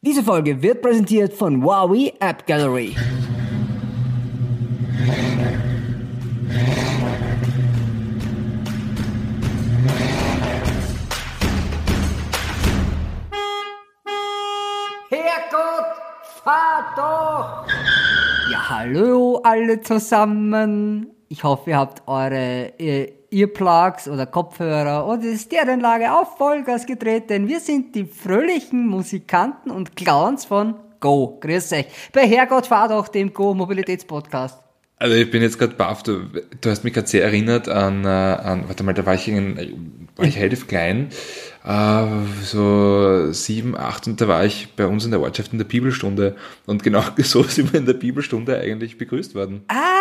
Diese Folge wird präsentiert von Huawei App Gallery. Herrgott, fahr doch! Ja, hallo alle zusammen. Ich hoffe, ihr habt eure äh, Earplugs oder Kopfhörer oder die Stereoanlage auf Vollgas gedreht, denn wir sind die fröhlichen Musikanten und Clowns von Go. Grüß euch. Bei Herrgott fahr doch dem Go Mobilitätspodcast. Also ich bin jetzt gerade baff, du, du hast mich gerade sehr erinnert an, äh, an, warte mal, da war ich, in, war ich relativ klein, äh, so sieben, acht und da war ich bei uns in der Ortschaft in der Bibelstunde und genau so sind wir in der Bibelstunde eigentlich begrüßt worden. Ah,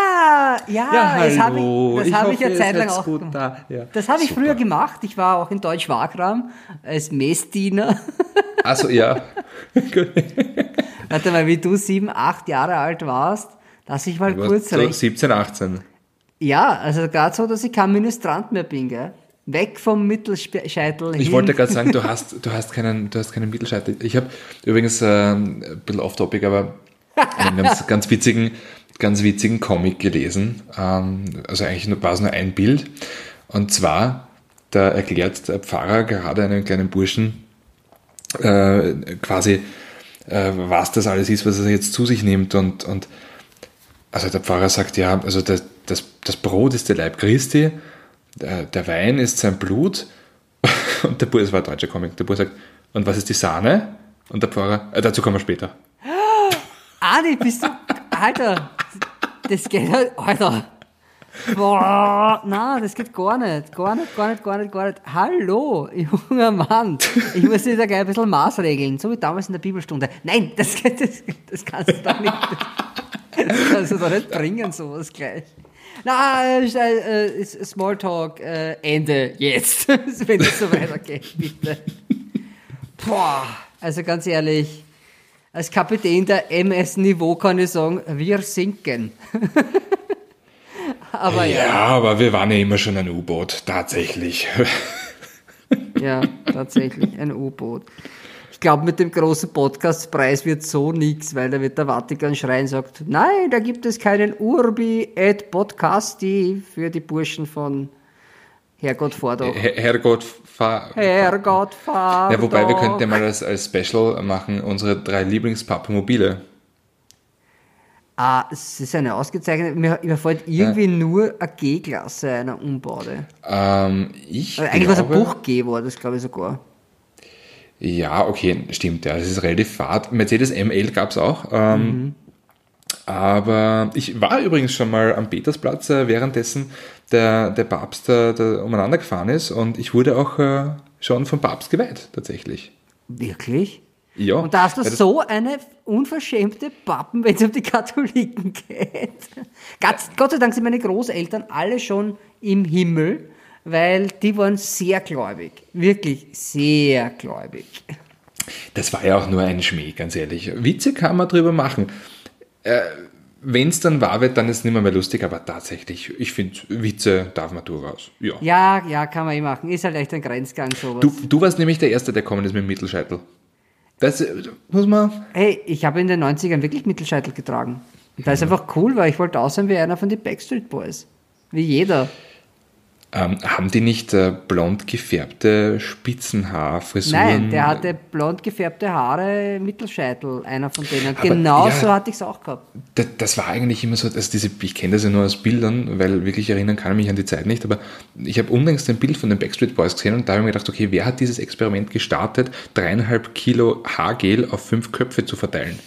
ja, Ja, das habe hallo. ich, Ich hab ich hoffe, eine ihr Zeit lang seid auch gemacht. da. Ja. Das habe ich Super. früher gemacht. Ich war auch in Deutsch-Wagram als Messdiener. Also ja, Warte mal, wie du sieben, acht Jahre alt warst, lass ich mal Du kurz so rechnen. 17, 18. Ja, also gerade so, dass ich kein Ministrant mehr bin, gell? Weg vom Mittelscheitel Ich hin. wollte gerade sagen, du hast, du hast keinen, du hast keinen Mittelscheitel. Ich habe übrigens ähm, ein bisschen off-topic, aber einen ganz, ganz witzigen, ganz witzigen Comic gelesen. Ähm, also eigentlich nur- war es nur ein Bild. Und zwar, da erklärt der Pfarrer gerade einem kleinen Burschen äh, quasi, äh, was das alles ist, was er jetzt zu sich nimmt. Und, und also der Pfarrer sagt, ja, also das, das, das Brot ist der Leib Christi, der, der Wein ist sein Blut. Und der Bur, das war ein deutscher Comic, der Bur sagt, und was ist die Sahne? Und der Pfarrer, äh, dazu kommen wir später. Adi, bist du. Alter, das geht halt. Alter. Boah, na, das geht gar nicht. Gar nicht, gar nicht, gar nicht, gar nicht. Hallo, junger Mann. Ich muss dir da gleich ein bisschen maßregeln, so wie damals in der Bibelstunde. Nein, das, das, das kannst du doch nicht. Das kannst du doch nicht bringen, sowas gleich. Na, äh, äh, Smalltalk, äh, Ende jetzt. Wenn es so weitergeht, bitte. Boah, also ganz ehrlich, als Kapitän der MS-Niveau kann ich sagen, wir sinken. Aber Ja, ja, aber wir waren ja immer schon ein U-Boot, tatsächlich. ja, tatsächlich ein U-Boot. Ich glaube, mit dem großen Podcastpreis wird so nichts, weil da wird der Vatikan schreien und sagt, nein, da gibt es keinen Urbi et Podcasti für die Burschen von Herrgott fahr doch. Her Herrgott, fahr. Herrgott fahr Ja, wobei wir könnten ja mal als, als Special machen, unsere drei Lieblingspapamobile. Ah, es ist eine ausgezeichnete, mir, mir fällt irgendwie nur eine G-Klasse einer Umbaude. Ähm, ich Also eigentlich was ein glaube, Buch G war, das glaube ich sogar. Ja, okay, stimmt, ja, das ist relativ fad. Mercedes ML gab es auch. Ähm, Mhm. Aber ich war übrigens schon mal am Petersplatz, äh, währenddessen der, der Papst äh, da umeinander gefahren ist und ich wurde auch äh, schon vom Papst geweiht, tatsächlich. Wirklich? Ja. Und da hast du das- so eine unverschämte Pappen, wenn es um die Katholiken geht. Gott, Gott sei Dank sind meine Großeltern alle schon im Himmel, weil die waren sehr gläubig. Wirklich sehr gläubig. Das war ja auch nur ein Schmäh, ganz ehrlich. Witze kann man drüber machen. Äh, Wenn es dann wahr wird, dann ist es nicht mehr, mehr lustig, aber tatsächlich, ich finde, Witze darf man durchaus. Ja. Ja, ja, kann man eh machen. Ist halt echt ein Grenzgang sowas. Du, du warst nämlich der Erste, der gekommen ist mit dem Mittelscheitel. Das muss man. Hey, ich habe in den 90ern wirklich Mittelscheitel getragen. Und das ist einfach cool, weil ich wollte aussehen wie einer von den Backstreet Boys. Wie jeder. Ähm, haben die nicht äh, blond gefärbte Spitzenhaarfrisuren? Nein, der hatte blond gefärbte Haare, Mittelscheitel, einer von denen. Aber genau ja, so hatte ich es auch gehabt. Das, das war eigentlich immer so, also diese, ich kenne das ja nur aus Bildern, weil wirklich erinnern kann ich mich an die Zeit nicht, aber ich habe unlängst ein Bild von den Backstreet Boys gesehen und da habe ich mir gedacht, okay, wer hat dieses Experiment gestartet, dreieinhalb Kilo Haargel auf fünf Köpfe zu verteilen?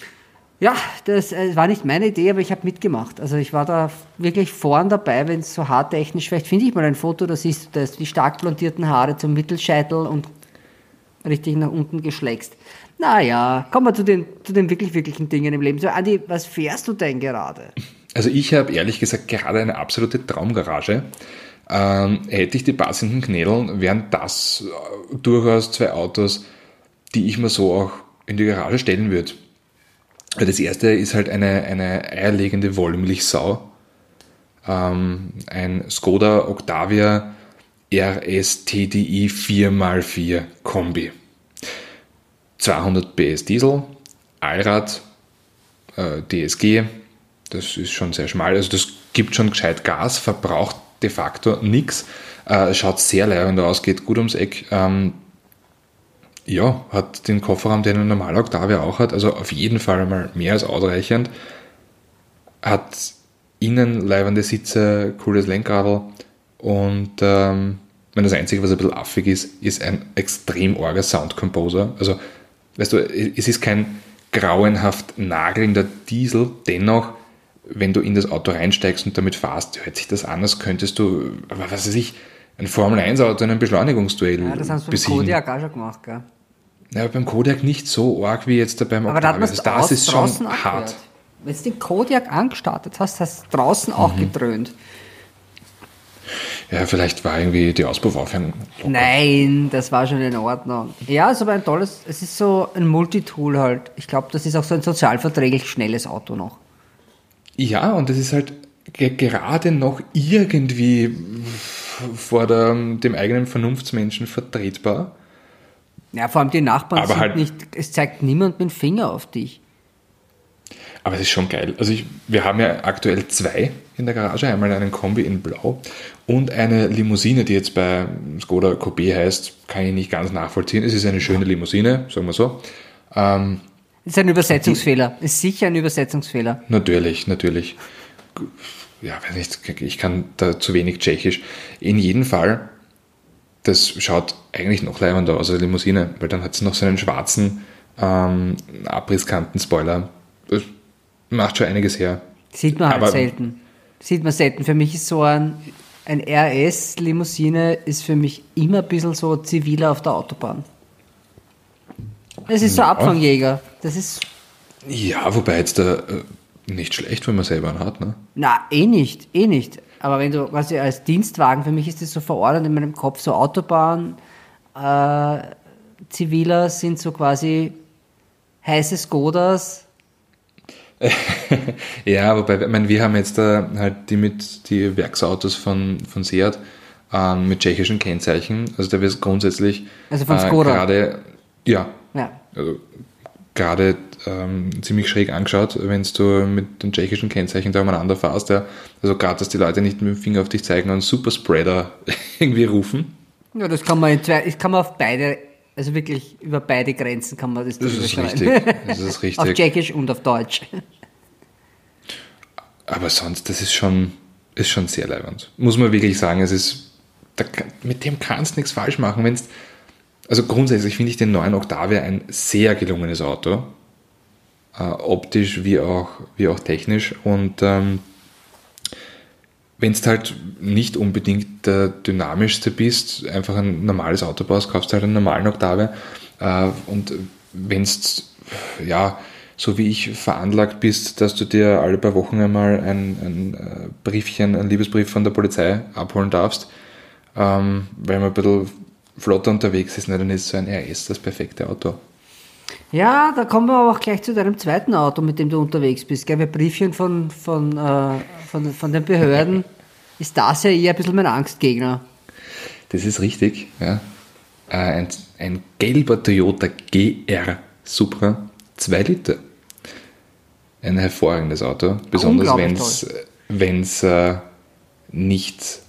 Ja, das äh, war nicht meine Idee, aber ich habe mitgemacht. Also ich war da wirklich vorn dabei, wenn es so haartechnisch, vielleicht finde ich mal ein Foto, da siehst du das, die stark blondierten Haare zum Mittelscheitel und richtig nach unten geschleckst. Naja, kommen wir zu den, zu den wirklich, wirklichen Dingen im Leben. So, Andi, was fährst du denn gerade? Also ich habe ehrlich gesagt gerade eine absolute Traumgarage. Ähm, hätte ich die passenden Knädeln, wären das äh, durchaus zwei Autos, die ich mir so auch in die Garage stellen würde. Das erste ist halt eine, eine eierlegende Wollmilchsau. Ähm, ein Skoda Octavia RS TDI 4x4 Kombi. 200 PS Diesel, Allrad, äh, DSG, das ist schon sehr schmal, also das gibt schon gescheit Gas, verbraucht de facto nichts, äh, schaut sehr leibend aus, geht gut ums Eck. Ähm, ja, hat den Kofferraum, den ein normaler Octavia auch hat, also auf jeden Fall einmal mehr als ausreichend. Hat innen leibende Sitze, cooles Lenkradl und ähm, wenn das Einzige, was ein bisschen affig ist, ist ein extrem orger Sound Composer. Also, weißt du, es ist kein grauenhaft nagelnder Diesel, dennoch, wenn du in das Auto reinsteigst und damit fahrst, hört sich das an, als könntest du, aber was weiß ich, ein Formel-1-Auto in einem Beschleunigungsduell Ja, das haben sie besiegen. Kodiak auch schon gemacht, gell? Ja, beim Kodiak nicht so arg wie jetzt da beim Aber da Octavia. man Also das ist schon hart. Wenn du den Kodiak angestartet hast, hast du draußen auch Mhm. gedröhnt. Ja, vielleicht war irgendwie die Auspuffaufhängung. Nein, das war schon in Ordnung. Ja, es ist aber ein tolles, es ist so ein Multitool halt. Ich glaube, das ist auch so ein sozialverträglich schnelles Auto noch. Ja, und das ist halt ge- gerade noch irgendwie vor der, dem eigenen Vernunftsmenschen vertretbar. Ja, vor allem die Nachbarn Aber sind halt- nicht, es zeigt niemand mit dem Finger auf dich. Aber es ist schon geil. Also ich, wir haben ja aktuell zwei in der Garage. Einmal einen Kombi in Blau und eine Limousine, die jetzt bei Skoda Coupé heißt, kann ich nicht ganz nachvollziehen. Es ist eine schöne Limousine, sagen wir so. Ähm, ist ein Übersetzungsfehler. Ist sicher ein Übersetzungsfehler. Natürlich, natürlich. Ja, weiß nicht, ich kann da zu wenig Tschechisch. In jedem Fall, das schaut eigentlich noch leibender aus als Limousine, weil dann hat es noch so einen schwarzen ähm, Abrisskanten-Spoiler. Das macht schon einiges her. Sieht man halt Aber- selten. Sieht man selten. Für mich ist so ein, ein RS-Limousine ist für mich immer ein bisschen so ziviler auf der Autobahn. Es ist so Ja. Abfangjäger. Das ist, Ja, wobei jetzt da äh, nicht schlecht, wenn man selber einen hat. Ne? na, eh nicht, eh nicht. Aber wenn du quasi als Dienstwagen, für mich ist das so verordnet in meinem Kopf, so Autobahn, äh, ziviler sind so quasi heiße Skodas. Ja, wobei, ich meine, wir haben jetzt da halt die mit die Werksautos von, von Seat ähm, mit tschechischen Kennzeichen. Also da wird es grundsätzlich Also von äh, Skoda. gerade, ja, Ja. also gerade ähm, ziemlich schräg angeschaut, wenn du mit den tschechischen Kennzeichen da umeinander fährst. Ja. Also gerade, dass die Leute nicht mit dem Finger auf dich zeigen und Superspreader irgendwie rufen. Ja, das kann man in zwei, das kann man auf beide, also wirklich über beide Grenzen kann man das Das ist richtig. Das ist auf richtig. Tschechisch und auf Deutsch. Aber sonst, das ist schon, ist schon sehr leibend. Muss man wirklich sagen, es ist, da, mit dem kannst du nichts falsch machen. Wenn's, also grundsätzlich finde ich den neuen Octavia ein sehr gelungenes Auto. Äh, optisch wie auch, wie auch technisch. Und ähm, wenn du halt nicht unbedingt der dynamischste bist, einfach ein normales Auto baust, kaufst du halt einen normalen Octavia. Äh, und wenn du, ja, so wie ich veranlagt bist, dass du dir alle paar Wochen einmal ein, ein äh, Briefchen, ein Liebesbrief von der Polizei abholen darfst, ähm, weil man ein bisschen flotter unterwegs ist, ne, dann ist so ein RS das perfekte Auto. Ja, da kommen wir aber auch gleich zu deinem zweiten Auto, mit dem du unterwegs bist. Gell? Bei Briefchen von, von, äh, von, von den Behörden ist das ja eher ein bisschen mein Angstgegner. Das ist richtig, ja. Äh, Ein, ein gelber Toyota GR Supra 2 Liter. Ein hervorragendes Auto, besonders wenn es äh, nicht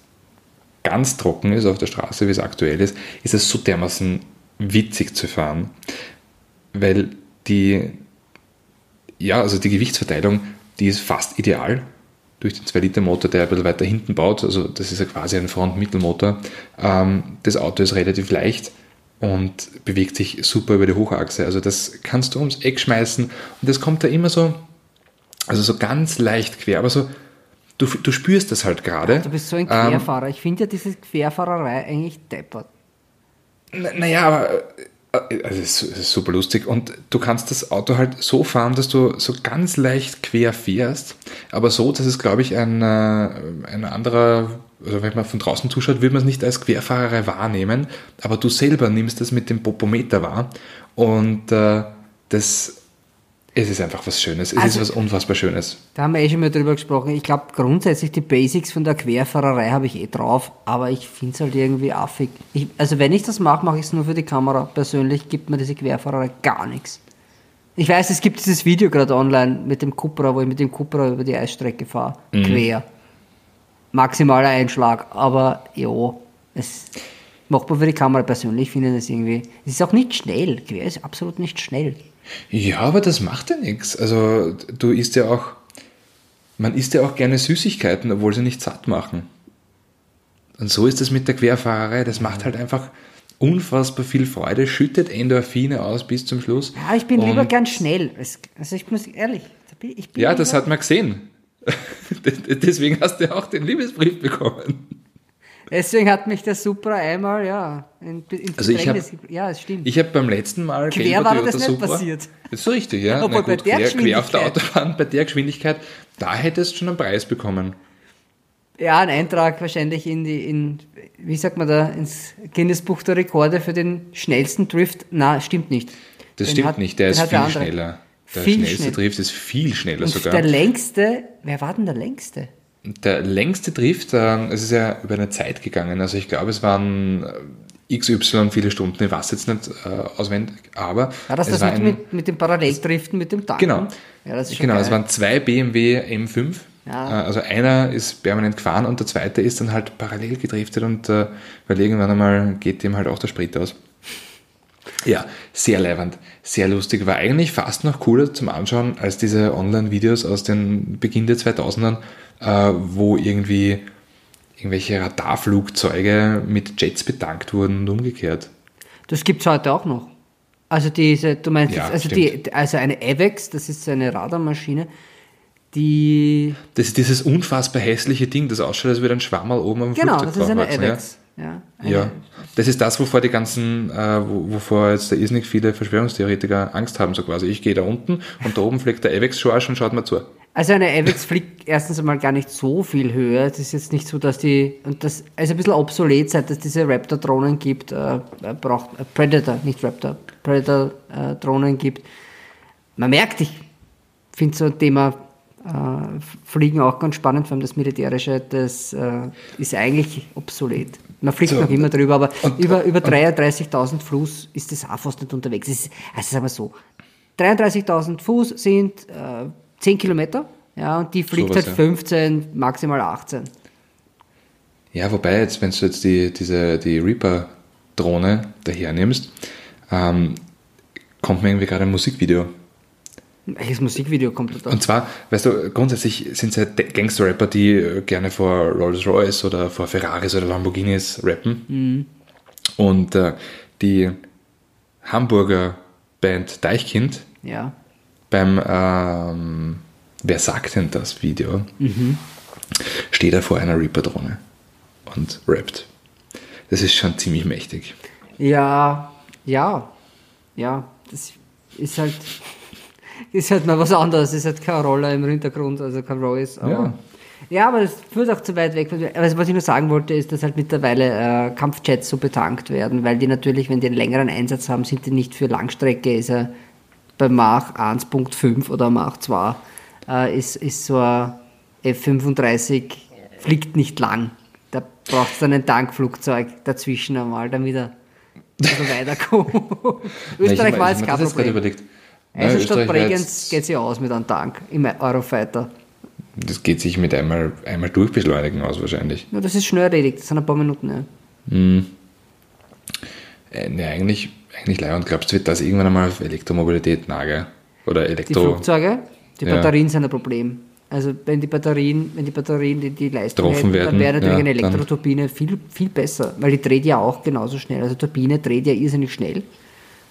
ganz trocken ist auf der Straße, wie es aktuell ist, ist es so dermaßen witzig zu fahren, weil die, ja, also die Gewichtsverteilung, die ist fast ideal durch den 2-Liter-Motor, der ein bisschen weiter hinten baut. Also das ist ja quasi ein Front-Mittelmotor. Ähm, das Auto ist relativ leicht und bewegt sich super über die Hochachse. Also das kannst du ums Eck schmeißen und das kommt da immer so, also so ganz leicht quer, aber so, du, du spürst das halt gerade. Du bist so ein Ähm, Querfahrer. Ich finde ja diese Querfahrerei eigentlich deppert. Na- Naja, aber äh, also es ist, es ist super lustig. Und du kannst das Auto halt so fahren, dass du so ganz leicht quer fährst, aber so, dass es, glaube ich, ein, äh, ein anderer, also wenn man von draußen zuschaut, würde man es nicht als Querfahrerei wahrnehmen, aber du selber nimmst das mit dem Popometer wahr. Und äh, das, es ist einfach was Schönes, es Also- ist was unfassbar Schönes. Da haben wir eh schon mal drüber gesprochen. Ich glaube, grundsätzlich die Basics von der Querfahrerei habe ich eh drauf, aber ich finde es halt irgendwie affig. Ich, also wenn ich das mache, mache ich es nur für die Kamera. Persönlich gibt mir diese Querfahrerei gar nichts. Ich weiß, es gibt dieses Video gerade online mit dem Cupra, wo ich mit dem Cupra über die Eisstrecke fahre. Quer. Maximaler Einschlag, aber ja, es macht man für die Kamera persönlich, finde ich das irgendwie. Es ist auch nicht schnell. Quer ist absolut nicht schnell. Ja, aber das macht ja nichts. Also du isst ja auch, man isst ja auch gerne Süßigkeiten, obwohl sie nicht satt machen. Und so ist es mit der Querfahrerei. Das macht halt einfach unfassbar viel Freude, schüttet Endorphine aus bis zum Schluss. Ja, ich bin lieber Und- gern schnell. Also ich muss ehrlich, ich bin Ja, das lieber- hat man gesehen. Deswegen hast du ja auch den Liebesbrief bekommen. Deswegen hat mich der Supra einmal, ja, in, in Also ich ge- Ja, es stimmt. Ich habe beim letzten Mal Quer war das nicht Supra- passiert. Das ist so richtig, ja. Obwohl bei der quer, quer auf der. Autobahn, bei der Geschwindigkeit, da hättest du schon einen Preis bekommen. Ja, ein Eintrag wahrscheinlich in die, in, wie sagt man da, ins Guinness-Buch der Rekorde für den schnellsten Drift. Na, stimmt nicht. Das Den stimmt hat- nicht, der ist viel andere. schneller. Der Viel schnellste schneller. Drift ist viel schneller Und sogar. der längste, wer war denn der längste? Der längste Drift, äh, es ist ja über eine Zeit gegangen. Also ich glaube, es waren äh, XY viele Stunden. Ich weiß jetzt nicht äh, auswendig, aber War das das war mit, ein, mit, mit dem Paralleldriften, mit dem Tank? Genau. Ja, das ist Genau, geil. es waren zwei BMW M5. Ja. Äh, Also einer ist permanent gefahren und der zweite ist dann halt parallel gedriftet und äh, weil irgendwann einmal geht dem halt auch der Sprit aus. Ja, sehr leibend, sehr lustig. War eigentlich fast noch cooler zum Anschauen als diese Online-Videos aus den Beginn der 2000ern, äh, wo irgendwie irgendwelche Radarflugzeuge mit Jets betankt wurden und umgekehrt. Das gibt's heute auch noch. Also diese, du meinst Ja, jetzt, also die, also eine AVEX, das ist so eine Radarmaschine, die, Das ist dieses unfassbar hässliche Ding, das ausschaut, als würde ein Schwammerl oben am genau, Flugzeug das ist eine ja? AVEX. Ja, Ja, das ist das, wovor die ganzen, äh, wo- wovor jetzt da irrsinnig viele Verschwörungstheoretiker Angst haben, so quasi. Ich gehe da unten und da oben fliegt der Avex Schorsch und schaut mir zu. Also eine AVEX fliegt erstens einmal gar nicht so viel höher. Es ist jetzt nicht so, dass die, und das ist ein bisschen obsolet, seit es diese Raptor-Drohnen gibt, äh, braucht, äh, Predator, nicht Raptor, Predator-Drohnen gibt. Man merkt, ich finde so ein Thema äh, Fliegen auch ganz spannend, vor allem das Militärische, das äh, ist eigentlich obsolet. Man fliegt So, noch immer drüber, aber und- über, über 33.000 Fuß ist das auch fast nicht unterwegs. Es ist, also sagen wir so, 33.000 Fuß sind äh, 10 Kilometer, ja, und die fliegt Sowas, halt ja. 15, maximal 18. Ja, wobei jetzt, wenn du jetzt die, diese, die Reaper-Drohne dahernimmst, ähm, kommt mir irgendwie gerade ein Musikvideo. Welches Musikvideo kommt da? da? Und zwar, weißt du, grundsätzlich sind es ja Gangster-Rapper, die äh, gerne vor Rolls-Royce oder vor Ferraris oder Lamborghinis rappen. Und äh, die Hamburger Band Deichkind Ja. Beim ähm, Wer sagt denn das Video? Steht er vor einer Reaper-Drohne und rappt. Das ist schon ziemlich mächtig. Ja, ja, ja, das ist halt, ist halt mal was anderes. ist halt kein Roller im Hintergrund, also kein Royce. Aber, ja. Ja. aber das führt auch zu weit weg. mir. Also was ich nur sagen wollte, ist, dass halt mittlerweile äh, Kampfjets so betankt werden, weil die natürlich, wenn die einen längeren Einsatz haben, sind die nicht für Langstrecke, ist er bei Mach 1.5 oder Mach 2, äh, ist, ist so ein F-35, fliegt nicht lang. Da braucht es dann ein Tankflugzeug dazwischen einmal, damit er also weiterkommt. Österreich ich, war jetzt kein Problem. Also Österreich statt Bregenz geht sie aus mit einem Tank im Eurofighter. Das geht sich mit einmal, einmal durchbeschleunigen aus wahrscheinlich. Ja, das ist schnell erledigt, das sind ein paar Minuten. Ja. Äh, ne, eigentlich, eigentlich leider. Und glaubst du, wird das irgendwann einmal auf Elektromobilität nahe? Oder Die Elektro... Flugzeuge, die Ja. Batterien sind ein Problem. Also wenn die Batterien, wenn die Batterien die, die Leistung hätten, dann werden, wäre natürlich ja, eine dann- Elektroturbine viel, viel besser, weil die dreht ja auch genauso schnell. Also Turbine dreht ja irrsinnig schnell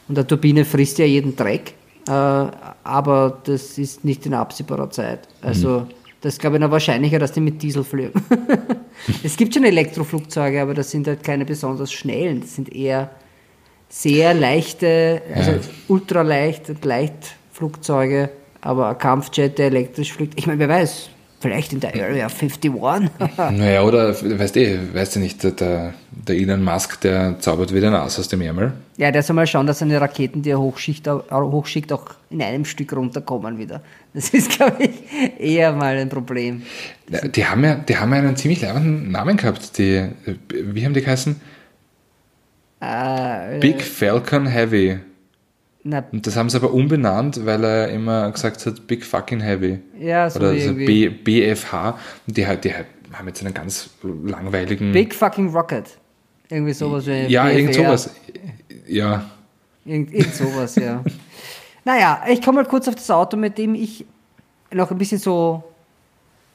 und eine Turbine frisst ja jeden Dreck, äh, aber das ist nicht in absehbarer Zeit. Also das ist, glaube ich noch wahrscheinlicher, dass die mit Diesel fliegen. es gibt schon Elektroflugzeuge, aber das sind halt keine besonders schnellen. Das sind eher sehr leichte, also Ja. ultraleicht und Leichtflugzeuge, aber ein Kampfjet, der elektrisch fliegt. Ich meine, wer weiß, vielleicht in der Area 51. Naja, oder, weißt du, weißt du nicht, der, der, Elon Musk, der zaubert wieder ein Ass aus dem Ärmel. ja, der soll mal schauen, dass seine Raketen, die er hochschickt, auch, hochschickt, auch in einem Stück runterkommen wieder. Das ist, glaube ich, eher mal ein Problem. Ja, Die haben ja, die haben ja einen ziemlich leibenden Namen gehabt. Die, wie haben die geheißen? Äh, Big Falcon Heavy. Na, Und das haben sie aber umbenannt, weil er immer gesagt hat, Big Fucking Heavy. ja, so Oder so irgendwie. B, BFH. Und die, halt- die halt haben jetzt einen ganz langweiligen. Big fucking Rocket. Irgendwie sowas wie ja, BFR. irgend sowas. Ja, Irgend, irgend sowas, ja. Naja, ich komme mal kurz auf das Auto, mit dem ich noch ein bisschen so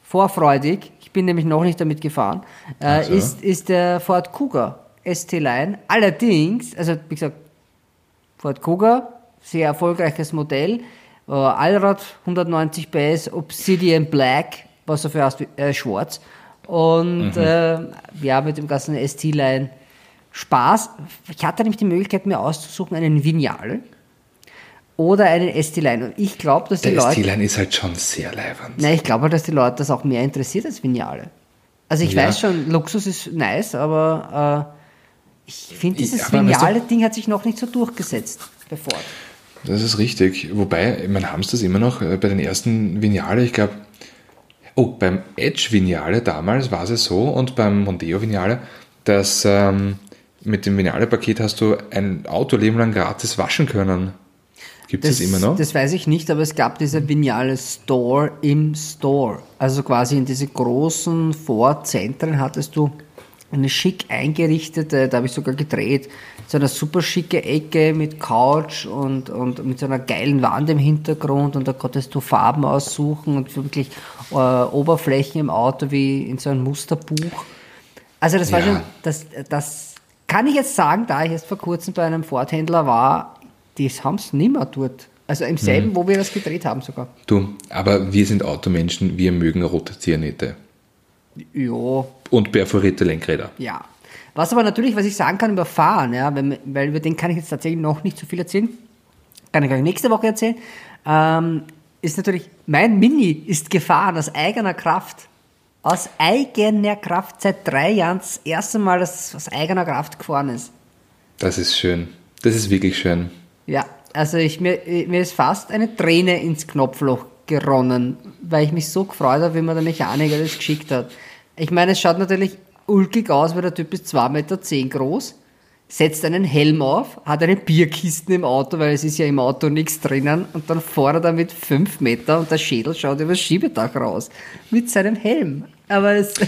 vorfreudig, ich bin nämlich noch nicht damit gefahren, äh, so. ist, ist der Ford Kuga ST-Line. Allerdings, also wie gesagt, Ford Kuga, sehr erfolgreiches Modell, äh, Allrad 190 PS, Obsidian Black, was dafür heißt, äh, schwarz. Und äh, ja, mit dem ganzen ST-Line Spaß. Ich hatte nämlich die Möglichkeit, mir auszusuchen, einen Vignale oder einen ST-Line. Und ich glaube, dass die der Leute. ST-Line ist halt schon sehr leibend. Nein, ich glaube halt, dass die Leute das auch mehr interessiert als Vignale. Also ich Ja. weiß schon, Luxus ist nice, aber äh, ich finde, dieses weißt du- Vignale-Ding hat sich noch nicht so durchgesetzt bei Ford. Das ist richtig. Wobei, ich meine, haben sie das immer noch äh, bei den ersten Vignale, ich glaube, oh, beim Edge Vignale damals war es so und beim Mondeo Vignale, dass ähm, mit dem Vignale-Paket hast du ein Autoleben lang gratis waschen können. Gibt es das immer noch? Das weiß ich nicht, aber es gab diese Vignale Store im Store. Also quasi in diese großen Ford-Zentren hattest du eine schick eingerichtete, da habe ich sogar gedreht, so eine super schicke Ecke mit Couch und, und mit so einer geilen Wand im Hintergrund und da konntest du Farben aussuchen und wirklich äh, Oberflächen im Auto wie in so einem Musterbuch. Also das war Ja. schon, das, das kann ich jetzt sagen, da ich erst vor kurzem bei einem Ford-Händler war, die haben es nimmer dort. Also im selben, Mhm. wo wir das gedreht haben sogar. Du, aber wir sind Automenschen, wir mögen rote Ziernähte Ja, und perforierte Lenkräder. ja. Was aber natürlich, was ich sagen kann über Fahren, ja, wenn, weil über den kann ich jetzt tatsächlich noch nicht so viel erzählen, kann ich euch nächste Woche erzählen, ähm, ist natürlich, mein Mini ist gefahren aus eigener Kraft. Aus eigener Kraft, seit drei Jahren das erste Mal, dass es aus eigener Kraft gefahren ist. Das ist schön. Das ist wirklich schön. Ja, also ich, mir, mir ist fast eine Träne ins Knopfloch geronnen, weil ich mich so gefreut habe, wie mir der Mechaniker das geschickt hat. Ich meine, es schaut natürlich ulkig aus, weil der Typ ist 2,10 Meter groß, setzt einen Helm auf, hat eine Bierkisten im Auto, weil es ist ja im Auto nichts drinnen und dann fährt er damit 5 Meter und der Schädel schaut über das Schiebedach raus mit seinem Helm. Aber es,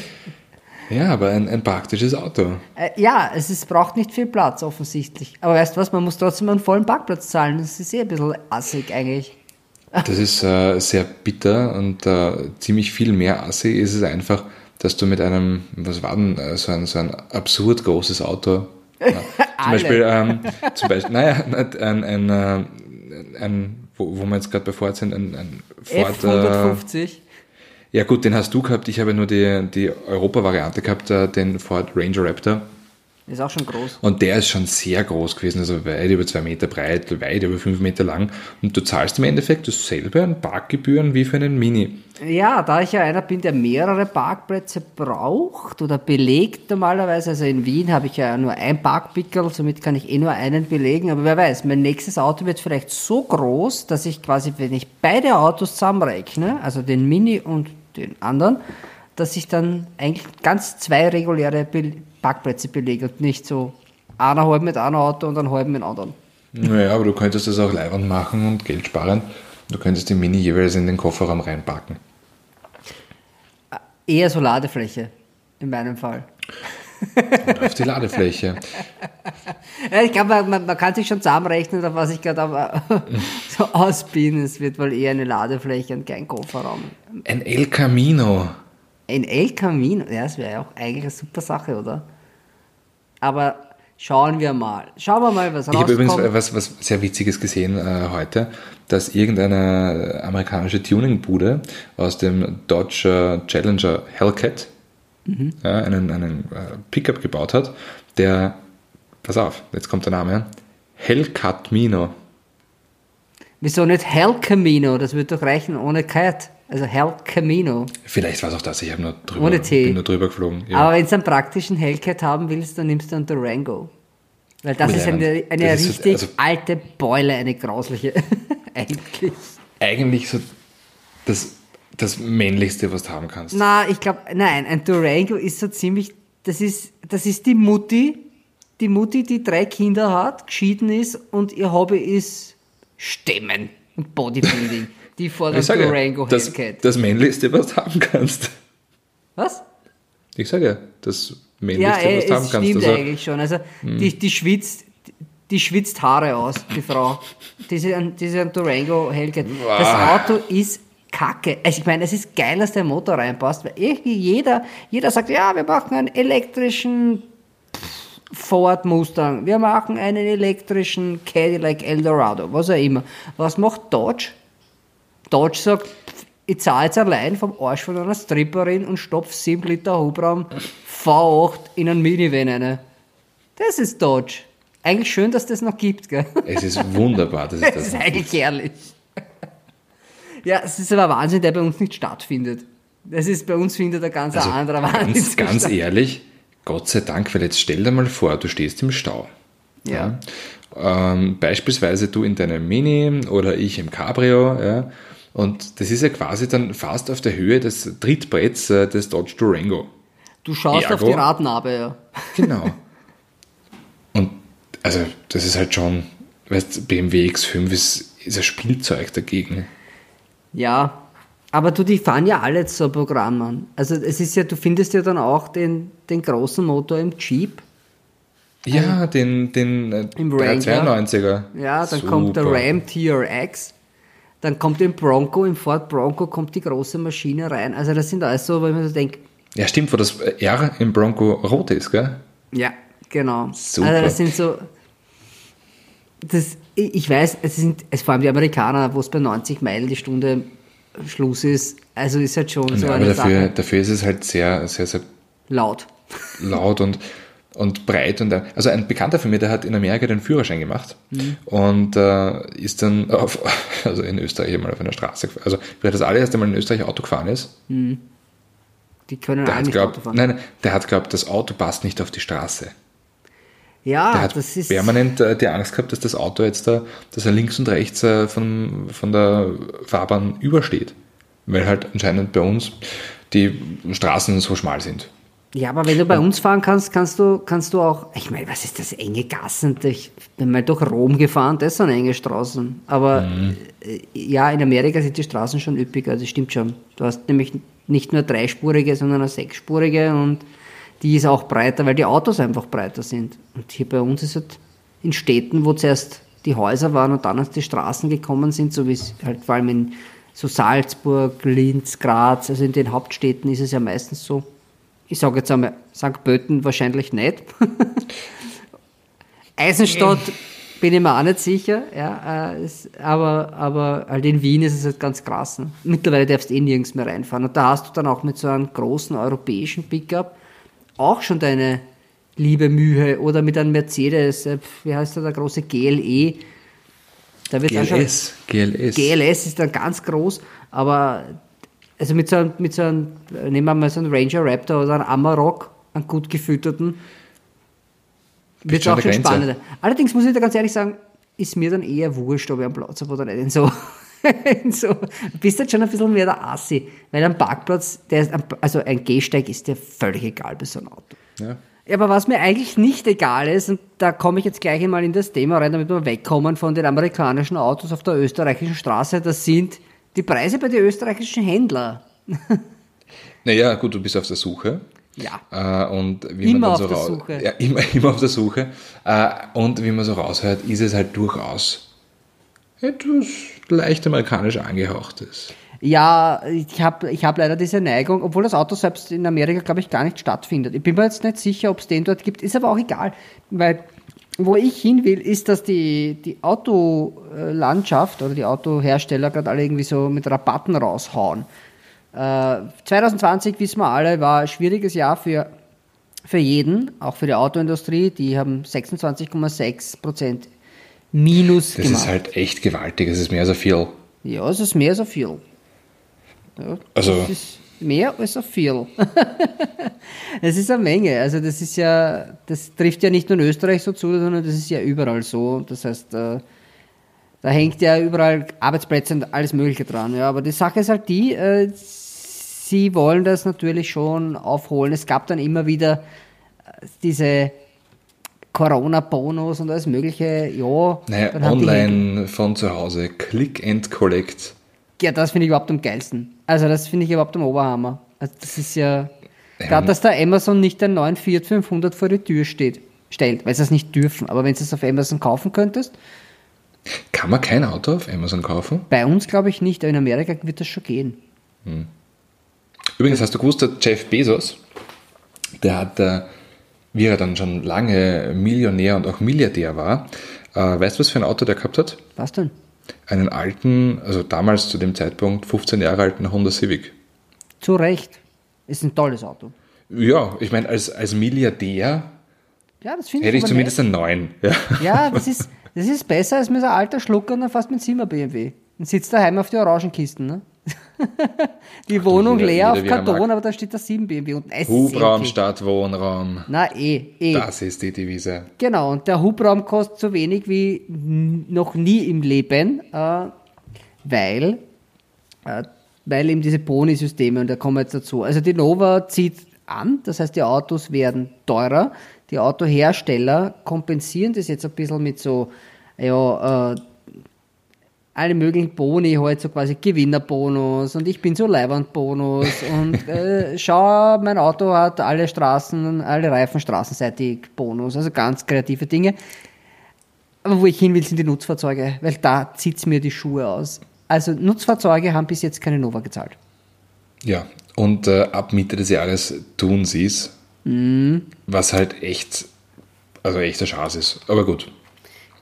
Ja, aber ein, ein praktisches Auto. äh, ja, es ist, braucht nicht viel Platz offensichtlich. Aber weißt du was, man muss trotzdem einen vollen Parkplatz zahlen. Das ist eh ein bisschen assig eigentlich. Das ist äh, sehr bitter und äh, ziemlich viel mehr assig ist es einfach, dass du mit einem, was war denn, äh, so ein, so ein absurd großes Auto, ja, zum. Beispiel, ähm, zum Beispiel, naja, ein, ein, äh, ein wo, wo wir jetzt gerade bei Ford sind, ein, ein Ford, äh, F150. ja gut, den hast du gehabt, ich habe nur die, die Europa-Variante gehabt, äh, den Ford Ranger Raptor. Ist auch schon groß. Und der ist schon sehr groß gewesen, also weit über zwei Meter breit, weit über fünf Meter lang. Und du zahlst im Endeffekt dasselbe an Parkgebühren wie für einen Mini. Ja, da ich ja einer bin, der mehrere Parkplätze braucht oder belegt normalerweise, also in Wien habe ich ja nur ein Parkpickel, somit kann ich eh nur einen belegen, aber wer weiß, mein nächstes Auto wird vielleicht so groß, dass ich quasi, wenn ich beide Autos zusammenrechne, also den Mini und den anderen, dass ich dann eigentlich ganz zwei reguläre Be Parkplätze belege und nicht so einer halb mit einem Auto und einen halben mit anderen. Naja, aber du könntest das auch leibend machen und Geld sparen. Du könntest den Mini jeweils in den Kofferraum reinpacken. Eher so Ladefläche, in meinem Fall. Auf die Ladefläche. Ja, ich glaube, man, man kann sich schon zusammenrechnen, auf was ich gerade so ausbieten. Es wird wohl eher eine Ladefläche und kein Kofferraum. Ein El Camino. Ein El Camino, ja, das wäre ja auch eigentlich eine super Sache, oder? Aber schauen wir mal. Schauen wir mal, was Ich habe übrigens rauskommt. was, was sehr Witziges gesehen äh, heute, dass irgendeine amerikanische Tuningbude aus dem Dodge äh, Challenger Hellcat ja, einen, einen äh, Pickup gebaut hat, der, pass auf, jetzt kommt der Name, Hellcat Mino. Wieso nicht Hell Camino? Das würde doch reichen ohne Cat. Also Hell Camino. Vielleicht war es auch das, ich habe nur drüber, Ohne T. bin nur drüber geflogen. Ja. Aber wenn du einen praktischen Hellcat haben willst, dann nimmst du einen Durango. Weil das Oh, ist eine, eine Das ist richtig also- alte Beule, eine grausliche. Eigentlich. Eigentlich so das, das Männlichste, was du haben kannst. Na, ich glaube, nein, ein Durango ist so ziemlich, das ist, das ist die Mutti, die Mutti, die drei Kinder hat, geschieden ist und ihr Hobby ist Stemmen und Bodybuilding, die vor dem Durango das, Hellcat. das Männlichste, was du haben kannst. Was? Ich sage, das Männlichste, Ja, ey, was du haben kannst. stimmt Also, eigentlich schon. Also die, die schwitzt, die schwitzt Haare aus, die Frau. Diese, diese Durango Hellcat. Das Auto ist kacke. Also ich meine, es ist geil, dass der Motor reinpasst, weil irgendwie jeder, jeder sagt, ja, wir machen einen elektrischen Ford Mustang, wir machen einen elektrischen Cadillac Eldorado, was auch immer. Was macht Dodge? Dodge sagt, ich zahle jetzt allein vom Arsch von einer Stripperin und stopf 7 Liter Hubraum V8 in einen Minivan rein. Das ist Dodge. Eigentlich schön, dass das noch gibt, gell? es ist wunderbar, dass es Das das ist eigentlich herrlich. Ja, es ist aber Wahnsinn, der bei uns nicht stattfindet. Das ist bei uns findet ein ganz Also anderer Wahnsinn ganz, ganz statt. ehrlich, Gott sei Dank, weil jetzt stell dir mal vor, du stehst im Stau. Ja. Ähm, beispielsweise du in deinem Mini oder ich im Cabrio. Ja, und das ist ja quasi dann fast auf der Höhe des Trittbretts äh, des Dodge Durango. Du schaust auf Ergo? die Radnabe, ja. Genau. und also das ist halt schon, weißt BMW X5 ist, ist ein Spielzeug dagegen. Ja, aber du, die fahren ja alle so Programm an. Also es ist ja, du findest ja dann auch den, den großen Motor im Jeep. Ja, den, den äh, Im Wrangler. 392er. Ja, dann Super. kommt der Ram TRX. Dann kommt im Bronco, im Ford Bronco kommt die große Maschine rein. Also das sind alles so, weil man so denkt, Ja, stimmt, wo das R im Bronco rot ist, gell? ja, genau. Super. Also das sind so, das, ich weiß, es sind es vor allem die Amerikaner, wo es bei 90 Meilen die Stunde Schluss ist. Also ist halt schon so Ja, aber eine dafür, Sache. dafür ist es halt sehr, sehr, sehr Laut. laut und, und breit. Und, also ein Bekannter von mir, der hat in Amerika den Führerschein gemacht und äh, ist dann auf, also in Österreich einmal auf einer Straße gefahren. Also wer das allererste Mal in Österreich Auto gefahren ist, Die können der hat glaubt, Auto fahren. nein, nein, der hat glaubt, das Auto passt nicht auf die Straße. Ja, Der hat das ist. permanent äh, die Angst gehabt, dass das Auto jetzt da, dass er links und rechts äh, von, von der Fahrbahn übersteht. Weil halt anscheinend bei uns die Straßen so schmal sind. Ja, aber wenn du bei uns fahren kannst, kannst du, kannst du auch, ich meine, was ist das, enge Gassen? Ich bin mal durch Rom gefahren, das sind enge Straßen. Aber äh, ja, in Amerika sind die Straßen schon üppig, also stimmt schon. Du hast nämlich nicht nur dreispurige, sondern eine sechsspurige und die ist auch breiter, weil die Autos einfach breiter sind. Und hier bei uns ist halt in Städten, wo zuerst die Häuser waren und dann erst die Straßen gekommen sind, so wie es halt vor allem in so Salzburg, Linz, Graz, also in den Hauptstädten ist es ja meistens so. Ich sage jetzt einmal, St. Pölten wahrscheinlich nicht. Eisenstadt bin ich mir auch nicht sicher, ja, äh, es, aber, aber halt in Wien ist es halt ganz krass. Ne? Mittlerweile darfst du eh nirgends mehr reinfahren. Und da hast du dann auch mit so einem großen europäischen Pickup auch schon deine liebe Mühe oder mit einem Mercedes, äh, wie heißt der, der große GLE. Da wird dann schon- GLS, GLS. GLS ist dann ganz groß, aber also mit so einem, mit so einem nehmen wir mal so einen Ranger Raptor oder einen Amarok, einen gut gefütterten, wird schon auch schon spannender. Allerdings muss ich da ganz ehrlich sagen, ist mir dann eher wurscht, ob ich einen Platz habe oder nicht. In so, in so, du bist halt schon ein bisschen mehr der Assi, weil ein Parkplatz, der ist, also ein Gehsteig ist dir völlig egal bei so einem Auto. Ja. Ja, aber was mir eigentlich nicht egal ist, und da komme ich jetzt gleich einmal in das Thema rein, damit wir wegkommen von den amerikanischen Autos auf der österreichischen Straße, das sind die Preise bei den österreichischen Händlern. Naja, gut, du bist auf der Suche. Ja. Äh, und wie Immer man auf dann so der raus- Suche. Ja, immer, immer auf der Suche. Äh, und wie man so raushört, ist es halt durchaus etwas leicht amerikanisch angehauchtes. Ja, ich habe ich hab leider diese Neigung, obwohl das Auto selbst in Amerika, glaube ich, gar nicht stattfindet. Ich bin mir jetzt nicht sicher, ob es den dort gibt, ist aber auch egal, weil wo ich hin will, ist, dass die, die Autolandschaft oder die Autohersteller gerade alle irgendwie so mit Rabatten raushauen. Äh, 2020, wissen wir alle, war ein schwieriges Jahr für, für jeden, auch für die Autoindustrie. Die haben 26,6 Prozent Minus Das gemacht. ist halt echt gewaltig, es ist mehr ein viel. ja, es ist mehr ein viel. Ja, Also- Das ist mehr als ein viel. Es ist eine Menge. Also das ist ja, das trifft ja nicht nur in Österreich so zu, sondern das ist ja überall so. Das heißt, äh, da hängt ja überall Arbeitsplätze und alles Mögliche dran. Ja, aber die Sache ist halt die, äh, sie wollen das natürlich schon aufholen. Es gab dann immer wieder äh, diese Corona-Bonus und alles Mögliche, ja. Naja, online von zu Hause. Click and collect. Ja, das finde ich überhaupt am geilsten. Also das finde ich überhaupt am Oberhammer. Also das ist ja, gerade dass da Amazon nicht den neuen Fiat 500 vor die Tür steht, stellt, weil sie es nicht dürfen. Aber wenn du es auf Amazon kaufen könntest, Kann man kein Auto auf Amazon kaufen? bei uns glaube ich nicht, aber in Amerika wird das schon gehen. Übrigens, hast du gewusst, der Jeff Bezos, der hat, äh, wie er dann schon lange Millionär und auch Milliardär war, äh, weißt du, was für ein Auto der gehabt hat? Was denn? Einen alten, also damals zu dem Zeitpunkt 15 Jahre alten Honda Civic. Zu Recht. Ist ein tolles Auto. Ja, ich meine, als, als Milliardär Ja, das hätte ich aber zumindest einen neuen. Ja. nett. Ja, das ist, das ist besser als mit so alter Schlucker und dann fast mit Zimmer BMW. Und sitzt daheim auf die Orangenkisten, ne? Die Wohnung jeder- leer auf jeder er Karton, aber da steht der 7 BMW unten. Es Hubraum statt Wohnraum. Na eh, eh. Das ist die Devise. Genau, und der Hubraum kostet so wenig wie noch nie im Leben, äh, weil, äh, weil eben diese Boni-Systeme, und da kommen wir jetzt dazu. Also die Nova zieht an, das heißt, die Autos werden teurer. Die Autohersteller kompensieren das jetzt ein bisschen mit so, ja, äh, alle möglichen Boni, halt so quasi Gewinnerbonus und ich bin so Leihwandbonus und äh, schau, mein Auto hat alle Straßen, alle Reifen straßenseitig Bonus, also ganz kreative Dinge. Aber wo ich hin will, sind die Nutzfahrzeuge, weil da zieht's mir die Schuhe aus. Also Nutzfahrzeuge haben bis jetzt keine Nova gezahlt. Ja, und äh, ab Mitte des Jahres tun sie es, was halt echt, also echter Schaß ist. Aber gut.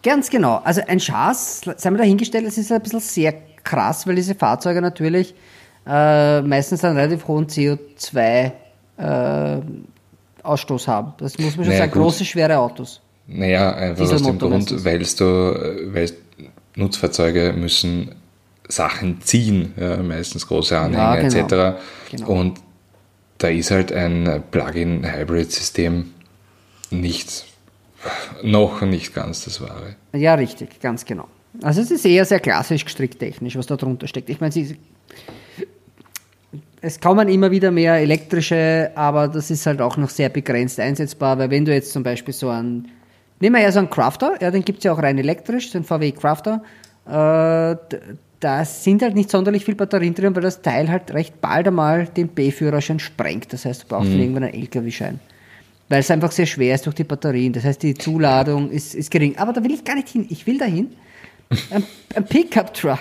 Ganz genau. Also ein Schaß, sei mal dahingestellt, es ist ein bisschen sehr krass, weil diese Fahrzeuge natürlich äh, meistens einen relativ hohen CO2-Ausstoß haben. Das muss man schon Naja, sagen. gut. Große, schwere Autos. Naja, einfach aus dem Grund, weil du, weil Nutzfahrzeuge müssen Sachen ziehen, ja, meistens große Anhänger genau. etc. Genau. Und da ist halt ein Plug-in-Hybrid-System nicht, noch nicht ganz das Wahre. Ja, richtig, ganz genau. Also es ist eher sehr klassisch gestrickt technisch, was da drunter steckt. Ich meine, sie, es kommen immer wieder mehr elektrische, aber das ist halt auch noch sehr begrenzt einsetzbar, weil wenn du jetzt zum Beispiel so einen, nehmen wir ja so einen Crafter, ja, den gibt es ja auch rein elektrisch, den VW Crafter, äh, da sind halt nicht sonderlich viel Batterien drin, weil das Teil halt recht bald einmal den B-Führerschein sprengt. Das heißt, du brauchst dann irgendwann einen LKW-Schein. Weil es einfach sehr schwer ist durch die Batterien. Das heißt, die Zuladung ist, ist gering. Aber da will ich gar nicht hin. Ich will dahin. Ein, ein Pickup-Truck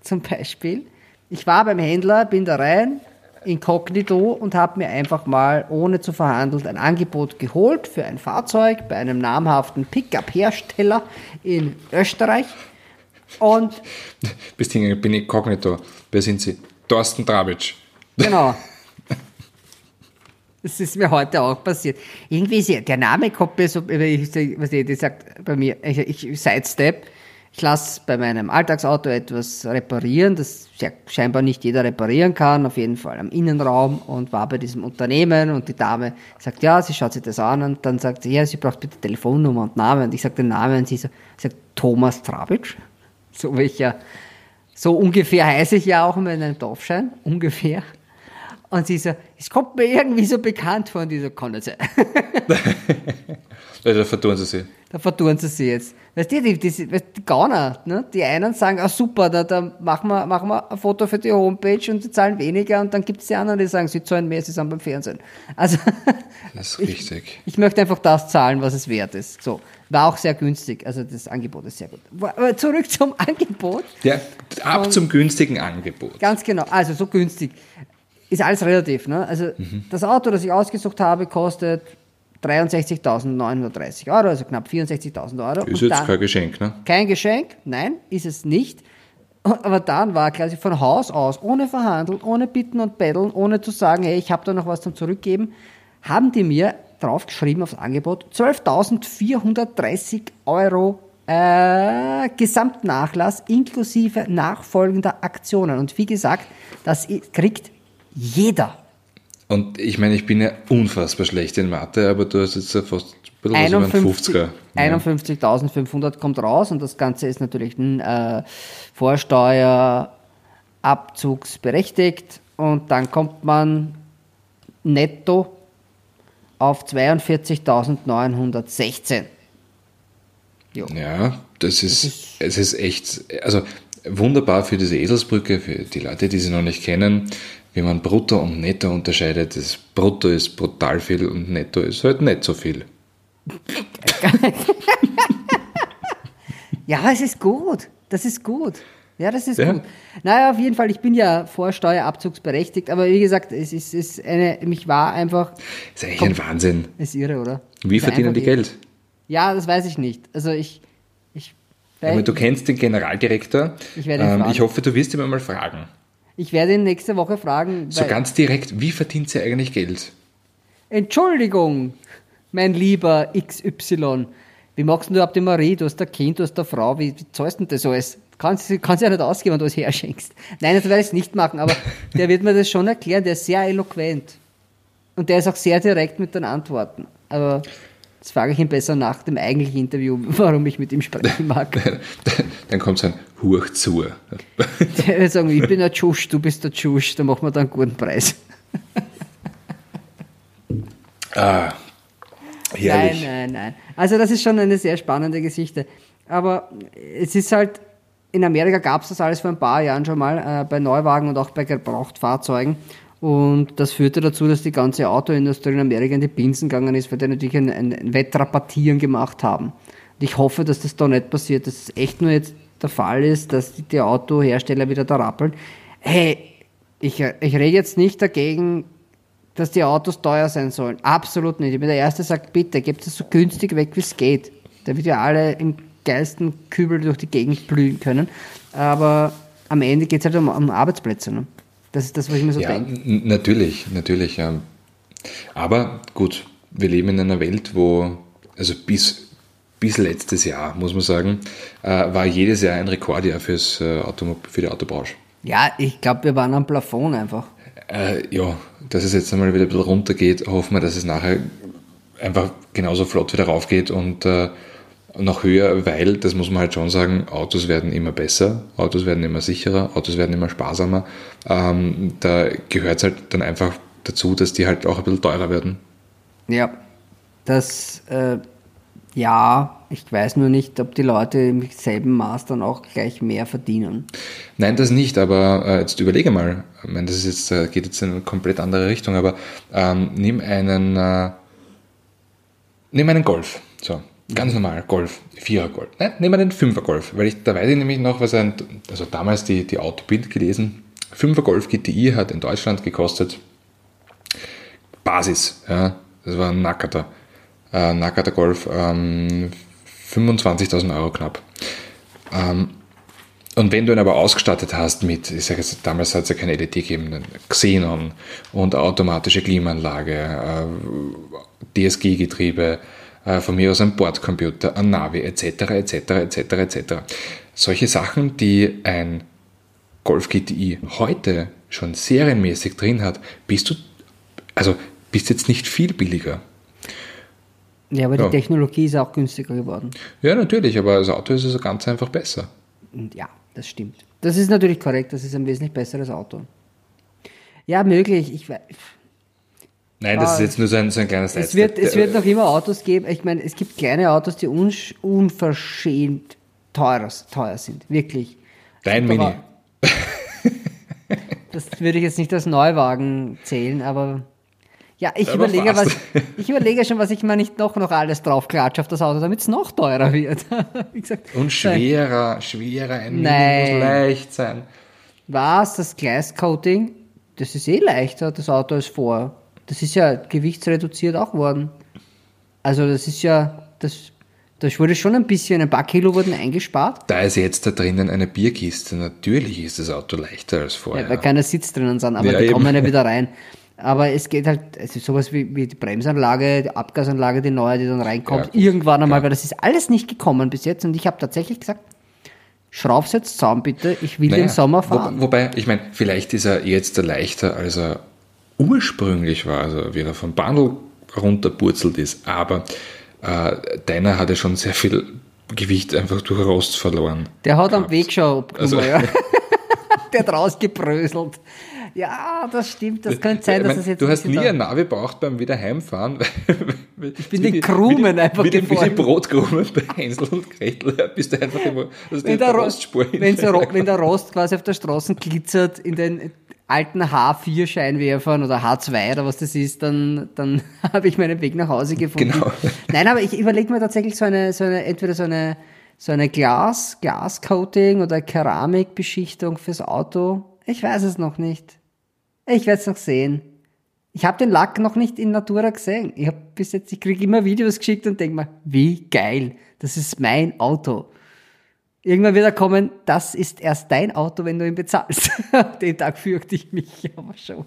zum Beispiel. Ich war beim Händler, bin da rein, inkognito und habe mir einfach mal, ohne zu verhandeln, ein Angebot geholt für ein Fahrzeug bei einem namhaften Pickup-Hersteller in Österreich. Und Bis hingegangen bin ich Kognito. Wer sind Sie? Thorsten Trabitsch. Genau. Das ist mir heute auch passiert. Irgendwie ist ja, der Name kommt mir so, ich, was ich, sagt bei mir, ich, ich sidestep, ich lasse bei meinem Alltagsauto etwas reparieren, das scheinbar nicht jeder reparieren kann, auf jeden Fall am Innenraum und war bei diesem Unternehmen und die Dame sagt, ja, sie schaut sich das an und dann sagt sie, ja, sie braucht bitte Telefonnummer und Name und ich sage den Namen und sie so, sagt Thomas Trabitsch, so ja, so ungefähr heiße ich ja auch in meinem Dorfschein, ungefähr. Und sie so, es kommt mir irgendwie so bekannt vor, und die so, kann nicht sein. Also vertun Sie sich. Da vertun sie sich jetzt. Weißt du, die, die, die Gauner, ne? die einen sagen, ah super, da, da machen, wir, machen wir ein Foto für die Homepage und sie zahlen weniger und dann gibt es die anderen, die sagen, sie zahlen mehr, sie sind beim Fernsehen. Also Das ist ich, richtig. ich möchte einfach das zahlen, was es wert ist. So, war auch sehr günstig, also das Angebot ist sehr gut. Aber zurück zum Angebot. Ja, ab zum günstigen Angebot. Ganz genau, also so günstig. Ist alles relativ. Ne? Also das Auto, das ich ausgesucht habe, kostet 63.930 Euro, also knapp 64.000 Euro. Ist Und jetzt kein Geschenk, ne? kein Geschenk, nein, ist es nicht. Aber dann war quasi von Haus aus, ohne verhandeln, ohne bitten und betteln, ohne zu sagen, hey, ich habe da noch was zum Zurückgeben, haben die mir draufgeschrieben aufs Angebot 12.430 Euro äh, Gesamtnachlass inklusive nachfolgender Aktionen. Und wie gesagt, das kriegt jeder. Und ich meine, ich bin ja unfassbar schlecht in Mathe, aber du hast jetzt ja fast ein bisschen was über einen 51 50er. Ja. 51.500 kommt raus und das Ganze ist natürlich äh, Vorsteuer abzugsberechtigt und dann kommt man netto auf 42.916. Jo. Ja, das ist, es ist echt, also wunderbar für diese Eselsbrücke, für die Leute, die sie noch nicht kennen, wie man Brutto und Netto unterscheidet. Das Brutto ist brutal viel und Netto ist halt nicht so viel. Ja, es ist gut. Das ist gut. Ja, das ist Ja. gut. Naja, auf jeden Fall, ich bin ja vorsteuerabzugsberechtigt, aber wie gesagt, es ist, es ist eine, mich war einfach, Das ist eigentlich ein Wahnsinn. ist irre, oder? Wie Ist verdienen die irre. Geld? Ja, das weiß ich nicht. Also ich, ich, meine, du kennst den Generaldirektor. Ich werde ihn ähm, fragen. ich hoffe, du wirst ihn mal fragen. Ich werde ihn nächste Woche fragen, So ganz direkt, wie verdient sie eigentlich Geld? Entschuldigung, mein lieber XY, wie machst denn du ab dem Marie, du hast ein Kind, du hast eine Frau, wie, wie zahlst du denn das alles? Kannst du kannst ja nicht ausgeben, wenn du es herschenkst. Nein, das werde ich nicht machen, aber der wird mir das schon erklären, der ist sehr eloquent. Und der ist auch sehr direkt mit den Antworten. Aber das frage ich ihn besser nach dem eigentlichen Interview, warum ich mit ihm sprechen mag. Dann kommt so ein Huch zu. Der wird sagen, ich bin der Tschusch, du bist der Tschusch, da machen wir dann einen guten Preis. Ah, herrlich. Nein, nein, nein. Also das ist schon eine sehr spannende Geschichte. Aber es ist halt, in Amerika gab es das alles vor ein paar Jahren schon mal, äh, bei Neuwagen und auch bei Gebrauchtfahrzeugen. Und das führte dazu, dass die ganze Autoindustrie in Amerika in die Binsen gegangen ist, weil die natürlich ein, ein Wettrapportieren gemacht haben. Und ich hoffe, dass das da nicht passiert, dass es echt nur jetzt der Fall ist, dass die, die Autohersteller wieder da rappeln. Hey, ich, ich rede jetzt nicht dagegen, dass die Autos teuer sein sollen. Absolut nicht. Ich bin der Erste, der sagt, bitte, gebt es so günstig weg, wie es geht. Damit wir alle im geilsten Kübel durch die Gegend blühen können. Aber am Ende geht es halt um, um Arbeitsplätze. Ne? Das ist das, was ich mir so Ja, denke. natürlich, natürlich. Ja. Aber gut, wir leben in einer Welt, wo, also bis, bis letztes Jahr, muss man sagen, äh, war jedes Jahr ein Rekordjahr fürs, äh, Automob für die Autobranche. Ja, ich glaube, wir waren am Plafond einfach. Äh, ja, dass es jetzt einmal wieder ein bisschen runtergeht, hoffen wir, dass es nachher einfach genauso flott wieder raufgeht und äh, noch höher, weil, das muss man halt schon sagen, Autos werden immer besser, Autos werden immer sicherer, Autos werden immer sparsamer. Ähm, da gehört es halt dann einfach dazu, dass die halt auch ein bisschen teurer werden. Ja, das, äh, ja, ich weiß nur nicht, ob die Leute im selben Maß dann auch gleich mehr verdienen. Nein, das nicht, aber äh, jetzt überlege mal, ich meine, das ist jetzt, äh, geht jetzt in eine komplett andere Richtung, aber ähm, nimm einen, äh, nimm einen Golf, so, ganz normal, Golf, Vierer Golf, nein, nimm einen Fünfer Golf, weil ich, da weiß ich nämlich noch, was ein, also damals die, die Autobild gelesen, Fünfer Golf GTI hat in Deutschland gekostet, Basis, ja, das war ein Nackerter, äh, Nackerter Golf, ähm, 25.000 Euro knapp. Ähm, und wenn du ihn aber ausgestattet hast mit, ich sage jetzt, damals hat es ja keine LED gegeben, Xenon und automatische Klimaanlage, äh, DSG-Getriebe, von mir aus ein Bordcomputer, ein Navi, etc., etc., etc., etc. Solche Sachen, die ein Golf GTI heute schon serienmäßig drin hat, bist du, also bist jetzt nicht viel billiger. Ja, aber Ja. die Technologie ist auch günstiger geworden. Ja, natürlich, aber das Auto ist also ganz einfach besser. Ja, das stimmt. Das ist natürlich korrekt, das ist ein wesentlich besseres Auto. Ja, möglich. Ich weiß. Nein, das ist jetzt nur so ein, so ein kleines Es wird, es wird noch immer Autos geben. Ich meine, es gibt kleine Autos, die unverschämt teuer, teuer sind. Wirklich. Dein Mini. Das würde ich jetzt nicht als Neuwagen zählen, aber ja, ich Aber überlege, was, ich überlege schon, was ich mir nicht noch, noch alles draufklatsche auf das Auto, damit es noch teurer wird. Gesagt, Und schwerer, schwerer, ein Nein. muss leicht sein. Was, das Gleiscoating, das ist eh leichter, das Auto als vor. Das ist ja gewichtsreduziert auch worden. Also das ist ja, das, das wurde schon ein bisschen, ein paar Kilo wurden eingespart, Da ist jetzt da drinnen eine Bierkiste. Natürlich ist das Auto leichter als ja. vorher. weil keine Sitz drinnen sind, aber Ja, die eben. kommen ja wieder rein. Aber es geht halt, es ist sowas wie, wie die Bremsanlage, die Abgasanlage, die neue, die dann reinkommt, Ja, irgendwann einmal, weil das ist alles nicht gekommen bis jetzt und ich habe tatsächlich gesagt, schraub's jetzt zusammen bitte, ich will den Sommer fahren. Wo, wobei, ich meine, vielleicht ist er jetzt leichter, als er ursprünglich war, also wie er vom Bandel runterpurzelt ist. Aber äh, deiner hat ja schon sehr viel Gewicht einfach durch Rost verloren. Der hat am gehabt. Weg schon abgenommen, Also- ja. Der hat rausgebröselt. Ja, das stimmt. Das könnte sein, Ich dass mein, es jetzt du hast nie ein Navi braucht beim wieder heimfahren, Ich bin den Krumen einfach wie die, wie die gefolgt. Brotkrumen bei Hänsel und Gretel. Bist du einfach immer, also Wenn der, Ro- Rostspur wenn, der wenn der Rost quasi auf der Straße glitzert in den alten H4-Scheinwerfern oder H2 oder was das ist, dann, dann habe ich meinen Weg nach Hause gefunden. Genau. Nein, aber ich überlege mir tatsächlich so eine, so eine, entweder so eine, so eine Glas, Glascoating oder Keramikbeschichtung fürs Auto. Ich weiß es noch nicht. Ich werde es noch sehen. Ich habe den Lack noch nicht in Natura gesehen. Ich habe bis jetzt, ich kriege immer Videos geschickt und denke mir, wie geil, das ist mein Auto. Irgendwann wird er kommen, das ist erst dein Auto, wenn du ihn bezahlst. Den Tag fürchte ich mich aber schon.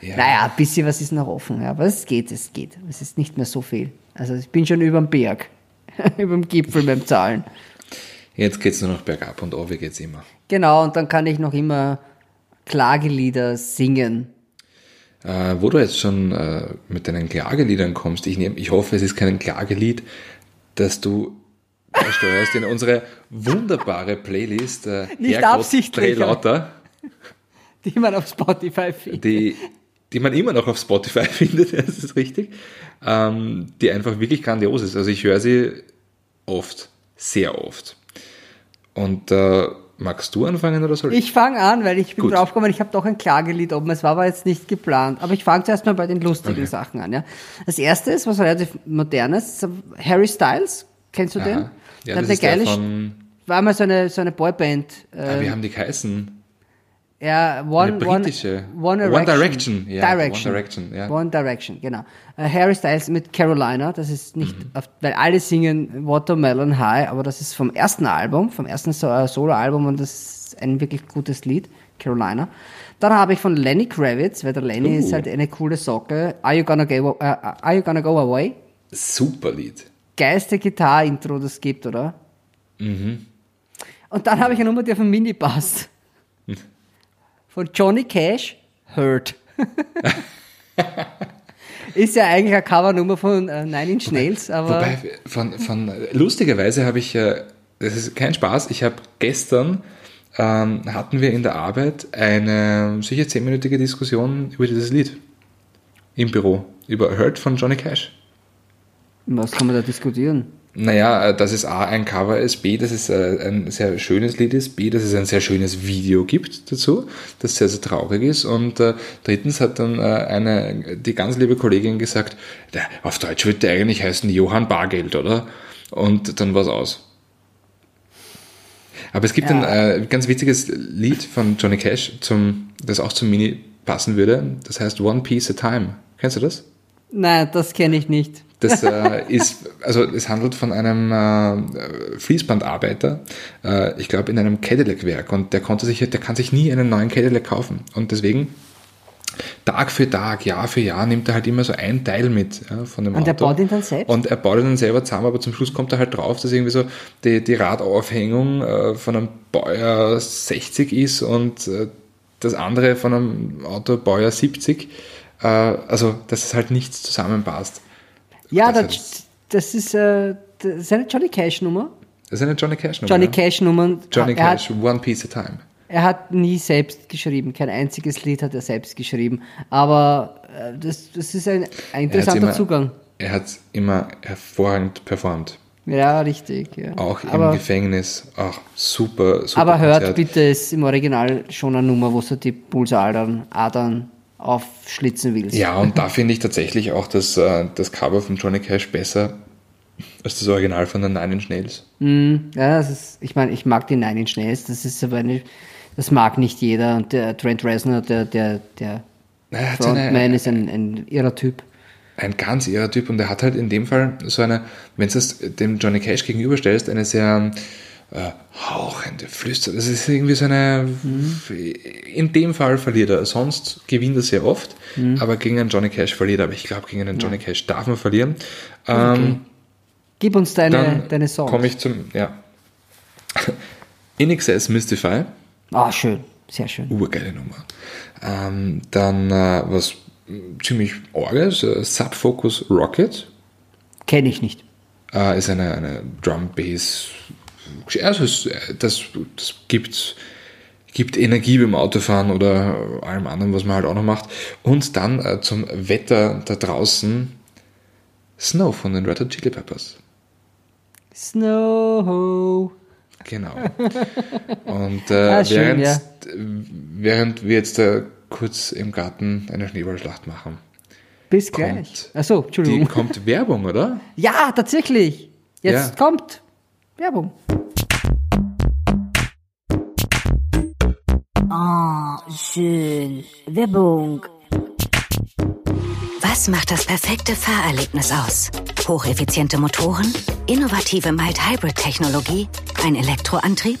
Ja. Naja, ein bisschen was ist noch offen, ja, aber es geht, es geht. Es ist nicht mehr so viel. Also ich bin schon über dem Berg, über dem Gipfel beim Zahlen. Jetzt geht's nur noch bergab und auf geht's immer. Genau, und dann kann ich noch immer Klagelieder singen. Äh, wo du jetzt schon äh, mit deinen Klageliedern kommst, ich, nehm, ich hoffe, es ist kein Klagelied, dass du beisteuerst in unsere wunderbare Playlist äh, Nicht Herrgott, absichtlich, lauter, die man auf Spotify findet. die, die man immer noch auf Spotify findet, das ist richtig, ähm, die einfach wirklich grandios ist. Also ich höre sie oft, sehr oft. Und äh, magst du anfangen oder soll ich? Ich fange an, weil ich bin Gut. draufgekommen, ich habe doch ein Klagelied oben. Es war aber jetzt nicht geplant. Aber ich fange zuerst mal bei den lustigen Okay. Sachen an. Ja. Das erste ist was relativ modernes. Harry Styles, kennst du den? Aha. Ja, Der das hat ist der geile, von, war mal so eine, so eine Boyband. ah, Äh, wie haben die geheißen? ja, One, Eine britische. One, One One Direction. Direction, ja, Direction. One Direction, ja. One Direction, genau. Äh, Harry Styles mit Carolina, das ist nicht, Mhm. auf, weil alle singen Watermelon High, aber das ist vom ersten Album, vom ersten äh, Solo-Album und das ist ein wirklich gutes Lied, Carolina. Dann habe ich von Lenny Kravitz, weil der Lenny Uh. ist halt eine coole Socke, Are You Gonna Go, äh, Are you gonna go Away? Super Lied. Geilste Gitarre-Intro, das gibt, oder? Mhm. Und dann habe ich eine Nummer, die auf den Mini passt. Von Johnny Cash, Hurt. ist ja eigentlich eine Covernummer von äh, Nine Inch Nails, aber Wobei, von, von, lustigerweise habe ich, äh, das ist kein Spaß, ich habe gestern, ähm, hatten wir in der Arbeit eine sicher zehnminütige Diskussion über dieses Lied. Im Büro. Über Hurt von Johnny Cash. Was kann man da diskutieren? Naja, äh, dass es A ein Cover ist, B, dass es äh, ein sehr schönes Lied ist, B, dass es ein sehr schönes Video gibt dazu, das sehr, sehr traurig ist. Und äh, drittens hat dann äh, eine, die ganz liebe Kollegin gesagt, auf Deutsch wird der eigentlich heißen Johann Bargeld, oder? Und dann war's aus. Aber es gibt Ja. ein äh, ganz witziges Lied von Johnny Cash, zum, das auch zum Mini passen würde. Das heißt One Piece a Time. Kennst du das? Nein, das kenne ich nicht. Das äh, ist, also es handelt von einem äh, Fließbandarbeiter, äh, ich glaube in einem Cadillac-Werk und der konnte sich, der kann sich nie einen neuen Cadillac kaufen und deswegen Tag für Tag, Jahr für Jahr nimmt er halt immer so ein Teil mit ja, von dem Und Auto. er baut ihn dann selbst? Und er baut ihn dann selber zusammen, aber zum Schluss kommt er halt drauf, dass irgendwie so die, die Radaufhängung äh, von einem Baujahr 60 ist und äh, das andere von einem Auto Baujahr 70. Äh, also, dass es halt nichts zusammenpasst. Ja, Das das, ist- das ist, äh, das ist eine Johnny Cash Nummer. Das ist eine Johnny Cash Nummer. Johnny ja? Cash Nummer. Johnny er Cash, Hat, One Piece at a Time. er hat nie selbst geschrieben. Kein einziges Lied hat er selbst geschrieben. Aber äh, das, das ist ein, ein Er interessanter immer, Zugang. Er hat immer hervorragend performt. Ja, richtig. Ja. Auch aber, im Gefängnis. Auch super, super aber hört Konzert. bitte, ist im Original schon eine Nummer, wo du die Pulsadern Adern aufschlitzen willst. Ja, und da finde ich tatsächlich auch das, äh, das Cover von Johnny Cash besser als das Original von den Nine Inch Nails. Ja, das ist, ich meine, ich mag die Nine Inch Nails, das ist aber eine, das mag nicht jeder. Und der Trent Reznor, der, der, der Er so eine- Frontman ist ein, ein irrer Typ. Ein ganz irrer Typ und er hat halt in dem Fall so eine, wenn du es dem Johnny Cash gegenüberstellst, eine sehr äh, hauchende Flüster. Das ist irgendwie so eine, in dem Fall verliert er, sonst gewinnt er sehr oft, aber gegen einen Johnny Cash verliert er. Aber ich glaube, gegen einen Johnny Cash darf man verlieren. Ähm, Gib uns deine, dann deine Songs. komme ich zum, ja. In Excess Mystify. Ah, schön. Sehr schön. urgeile Nummer. Ähm, dann äh, was ziemlich orges, äh, Subfocus Rocket Kenne ich nicht. äh, ist eine, eine Drum Bass. Also es, das, das gibt, gibt Energie beim Autofahren oder allem anderen, was man halt auch noch macht. Und dann äh, zum Wetter da draußen Snow von den Red Hot Chili Peppers. Snow. Genau. Und äh, Ah, schön, während, ja. während wir jetzt äh, kurz im Garten eine Schneeballschlacht machen, Bis gleich. Achso, die Entschuldigung. kommt Werbung, oder? Ja, tatsächlich. Jetzt Ja. kommt Werbung. Schön. Werbung. Was macht das perfekte Fahrerlebnis aus? Hocheffiziente Motoren, innovative Mild-Hybrid-Technologie, ein Elektroantrieb?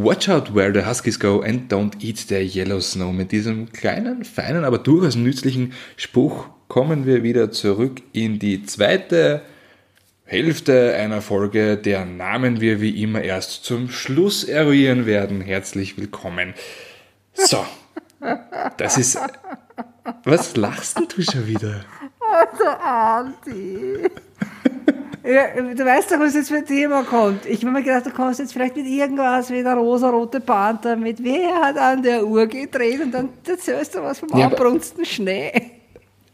Watch out where the Huskies go and don't eat their yellow snow. Mit diesem kleinen, feinen, aber durchaus nützlichen Spruch kommen wir wieder zurück in die zweite Hälfte einer Folge, deren Namen wir wie immer erst zum Schluss eruieren werden. Herzlich willkommen. So, das ist... Was lachst denn du schon wieder? Ja, du weißt doch, was jetzt für ein Thema kommt. Ich habe mir gedacht, du kommst jetzt vielleicht mit irgendwas wie der rosa-rote Panther mit Wer hat an der Uhr gedreht und dann erzählst du was vom Ja, abbrunsten Schnee.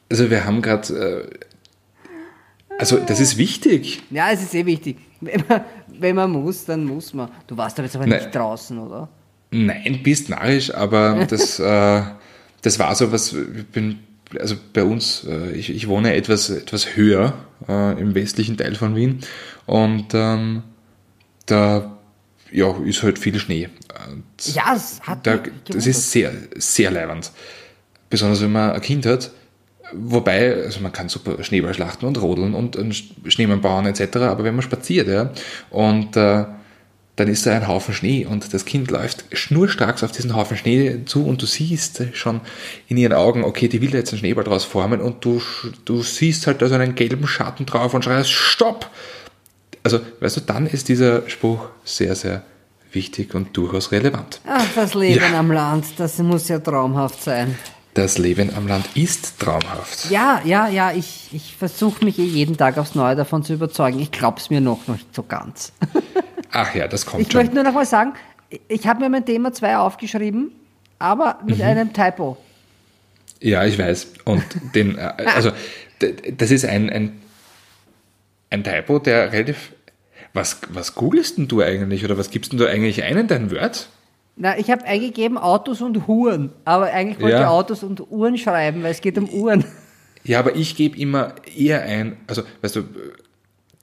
Also wir haben gerade... Äh, also das ist wichtig. Ja, es ist eh wichtig. Wenn man, wenn man muss, dann muss man. Du warst aber jetzt aber Nein. nicht draußen, oder? Nein, bist narrisch, aber das, äh, das war so was, ich bin, also bei uns, äh, ich, ich wohne etwas, etwas höher äh, im westlichen Teil von Wien und ähm, da ja, ist halt viel Schnee. Und Ja, es hat da, das ist sehr, sehr leibend. Besonders wenn man ein Kind hat. Wobei, also man kann super Schneeball schlachten und rodeln und einen Schneemann bauen etc., aber wenn man spaziert, ja, und äh, dann ist da ein Haufen Schnee und das Kind läuft schnurstracks auf diesen Haufen Schnee zu und du siehst schon in ihren Augen, okay, die will jetzt einen Schneeball draus formen und du, du siehst halt da so einen gelben Schatten drauf und schreist, stopp! Also, weißt du, dann ist dieser Spruch sehr, sehr wichtig und durchaus relevant. Ach, das Leben Ja. am Land, das muss ja traumhaft sein. Das Leben am Land ist traumhaft. Ja, ja, ja, ich, ich versuche mich eh jeden Tag aufs Neue davon zu überzeugen. Ich glaub's mir noch nicht so ganz. Ach ja, das kommt Ich schon. möchte nur noch mal sagen, ich habe mir mein Thema 2 aufgeschrieben, aber mit Mhm. einem Typo. Ja, ich weiß. Und den, äh, also, d- das ist ein, ein, ein Typo, der relativ. Was, was googelst denn du eigentlich oder was gibst denn du eigentlich ein in dein Word? Na, ich habe eingegeben Autos und Huren, aber eigentlich wollte ich Ja. Autos und Uhren schreiben, weil es geht um Uhren. Ja, aber ich gebe immer eher ein, also, weißt du,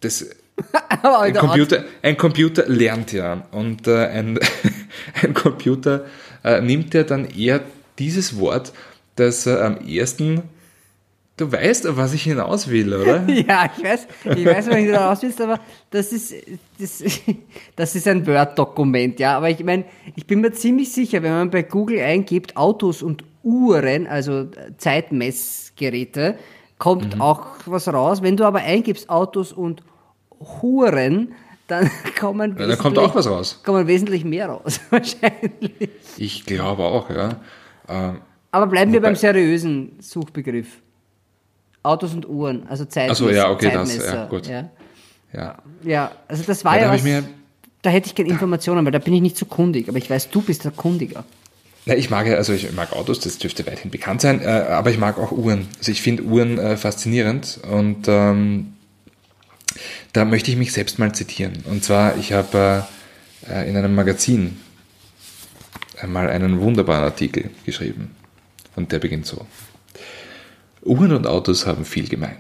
das, ein Computer, ein Computer lernt ja und äh, ein, ein Computer äh, nimmt ja dann eher dieses Wort, das äh, am ersten, du weißt, auf was ich hinaus will, oder? Ja, ich weiß, ich weiß, was da raus willst, aber das ist, das, das ist ein Word-Dokument, ja. Aber ich meine, ich bin mir ziemlich sicher, wenn man bei Google eingibt, Autos und Uhren, also Zeitmessgeräte, kommt Mhm. auch was raus. Wenn du aber eingibst Autos und Huren, dann kommen Ja, dann kommt auch was raus. Kommen wesentlich mehr raus, wahrscheinlich. Ich glaube auch, ja. Ähm, Aber bleiben wir beim seriösen Suchbegriff. Autos und Uhren, also Zeitmesser. Ach so, ja, okay, das, ja, gut. Ja. ja. Ja, also das war Ja, da was, mir- da hätte ich keine Informationen, weil da bin ich nicht so kundig. Aber ich weiß, du bist der Kundiger. Ja, ich mag ja, also ich mag Autos, das dürfte weithin bekannt sein, äh, aber ich mag auch Uhren. Also ich finde Uhren äh, faszinierend und ähm, da möchte ich mich selbst mal zitieren. Und zwar, ich habe äh, äh, in einem Magazin einmal einen wunderbaren Artikel geschrieben und der beginnt so. Uhren und Autos haben viel gemein.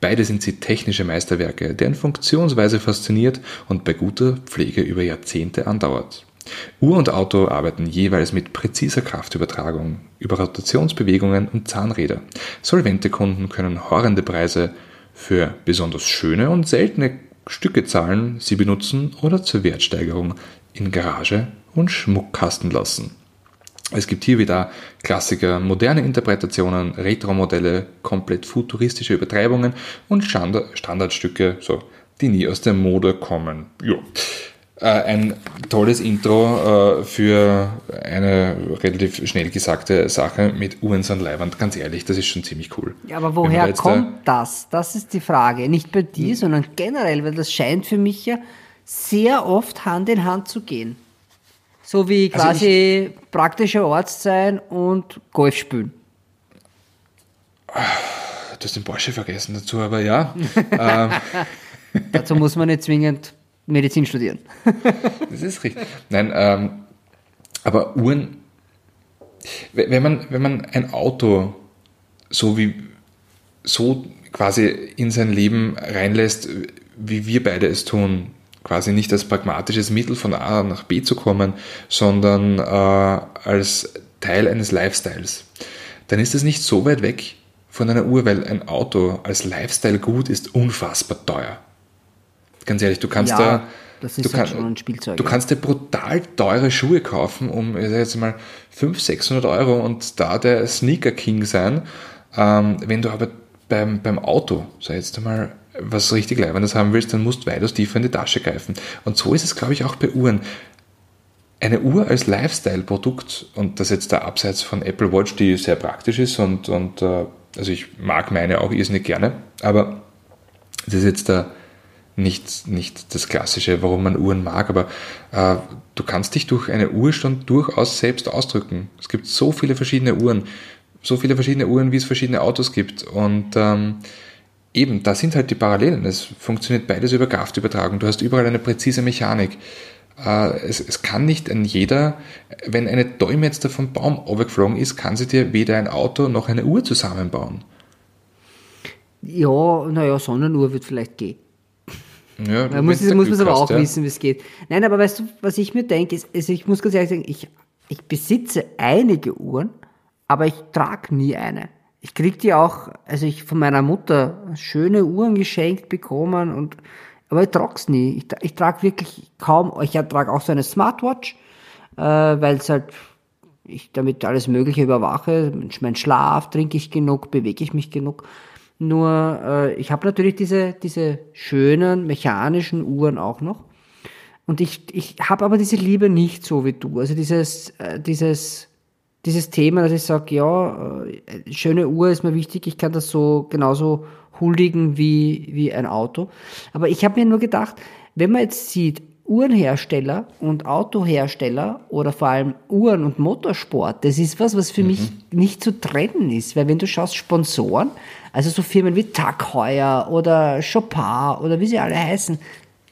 Beide sind sie technische Meisterwerke, deren Funktionsweise fasziniert und bei guter Pflege über Jahrzehnte andauert. Uhr und Auto arbeiten jeweils mit präziser Kraftübertragung über Rotationsbewegungen und Zahnräder. Solvente Kunden können horrende Preise für besonders schöne und seltene Stücke zahlen, sie benutzen oder zur Wertsteigerung in Garage und Schmuckkasten lassen. Es gibt hier wieder Klassiker, moderne Interpretationen, Retro-Modelle, komplett futuristische Übertreibungen und Standard Standardstücke, so, die nie aus der Mode kommen. Jo. Äh, ein tolles Intro äh, für eine relativ schnell gesagte Sache mit sind Leiband. Ganz ehrlich, das ist schon ziemlich cool. Ja, aber woher jetzt kommt das? Das ist die Frage. Nicht bei Hm. dir, sondern generell, weil das scheint für mich ja sehr oft Hand in Hand zu gehen. So wie Also quasi praktischer Arzt sein und Golf spielen. Du hast den Porsche vergessen dazu, aber ja. Dazu muss man nicht zwingend Medizin studieren. Das ist richtig. Nein, ähm, aber Uhren, wenn man, wenn man ein Auto so wie so quasi in sein Leben reinlässt, wie wir beide es tun, quasi nicht als pragmatisches Mittel von A nach B zu kommen, sondern äh, als Teil eines Lifestyles, dann ist es nicht so weit weg von einer Uhr, weil ein Auto als Lifestyle gut ist unfassbar teuer. Ganz ehrlich, du kannst Ja, da das ist du halt schon ein Spielzeug, Du ja. kannst dir brutal teure Schuhe kaufen, um jetzt mal 500, 600 Euro und da der Sneaker King sein. Ähm, wenn du aber beim, beim Auto, sag jetzt einmal, was richtig Leibendes haben willst, dann musst du weitaus tiefer in die Tasche greifen. Und so ist es, glaube ich, auch bei Uhren. Eine Uhr als Lifestyle-Produkt und das jetzt da abseits von Apple Watch, die sehr praktisch ist und, und äh, also ich mag meine auch irrsinnig gerne, aber das ist jetzt da nicht, nicht das Klassische, warum man Uhren mag, aber äh, du kannst dich durch eine Uhr schon durchaus selbst ausdrücken. Es gibt so viele verschiedene Uhren, so viele verschiedene Uhren, wie es verschiedene Autos gibt. Und ähm, eben, da sind halt die Parallelen. Es funktioniert beides über Kraftübertragung. Du hast überall eine präzise Mechanik. Äh, es, es kann nicht ein jeder, wenn eine da vom Baum runtergeflogen ist, kann sie dir weder ein Auto noch eine Uhr zusammenbauen. Ja, naja, Sonnenuhr wird vielleicht gehen. Ja, Da muss, muss man aber hast, auch ja. wissen, wie es geht. Nein, aber weißt du, was ich mir denke, ist, also ich muss ganz ehrlich sagen, ich, ich besitze einige Uhren, aber ich trage nie eine. Ich krieg die auch, also ich von meiner Mutter schöne Uhren geschenkt bekommen und, aber ich trag's nie. Ich, ich trage wirklich kaum, ich trage auch so eine Smartwatch, äh, weil es halt, ich damit alles Mögliche überwache. Mein Schlaf, trinke ich genug, bewege ich mich genug. Nur äh, ich habe natürlich diese, diese schönen mechanischen Uhren auch noch. Und ich, ich habe aber diese Liebe nicht so wie du. Also dieses, äh, dieses, dieses Thema, dass ich sage, ja, äh, schöne Uhr ist mir wichtig, ich kann das so genauso huldigen wie, wie ein Auto. Aber ich habe mir nur gedacht, wenn man jetzt sieht, Uhrenhersteller und Autohersteller oder vor allem Uhren und Motorsport, das ist was, was für mich nicht zu trennen ist. Weil wenn du schaust, Sponsoren, also so Firmen wie Tag Heuer oder Chopin oder wie sie alle heißen,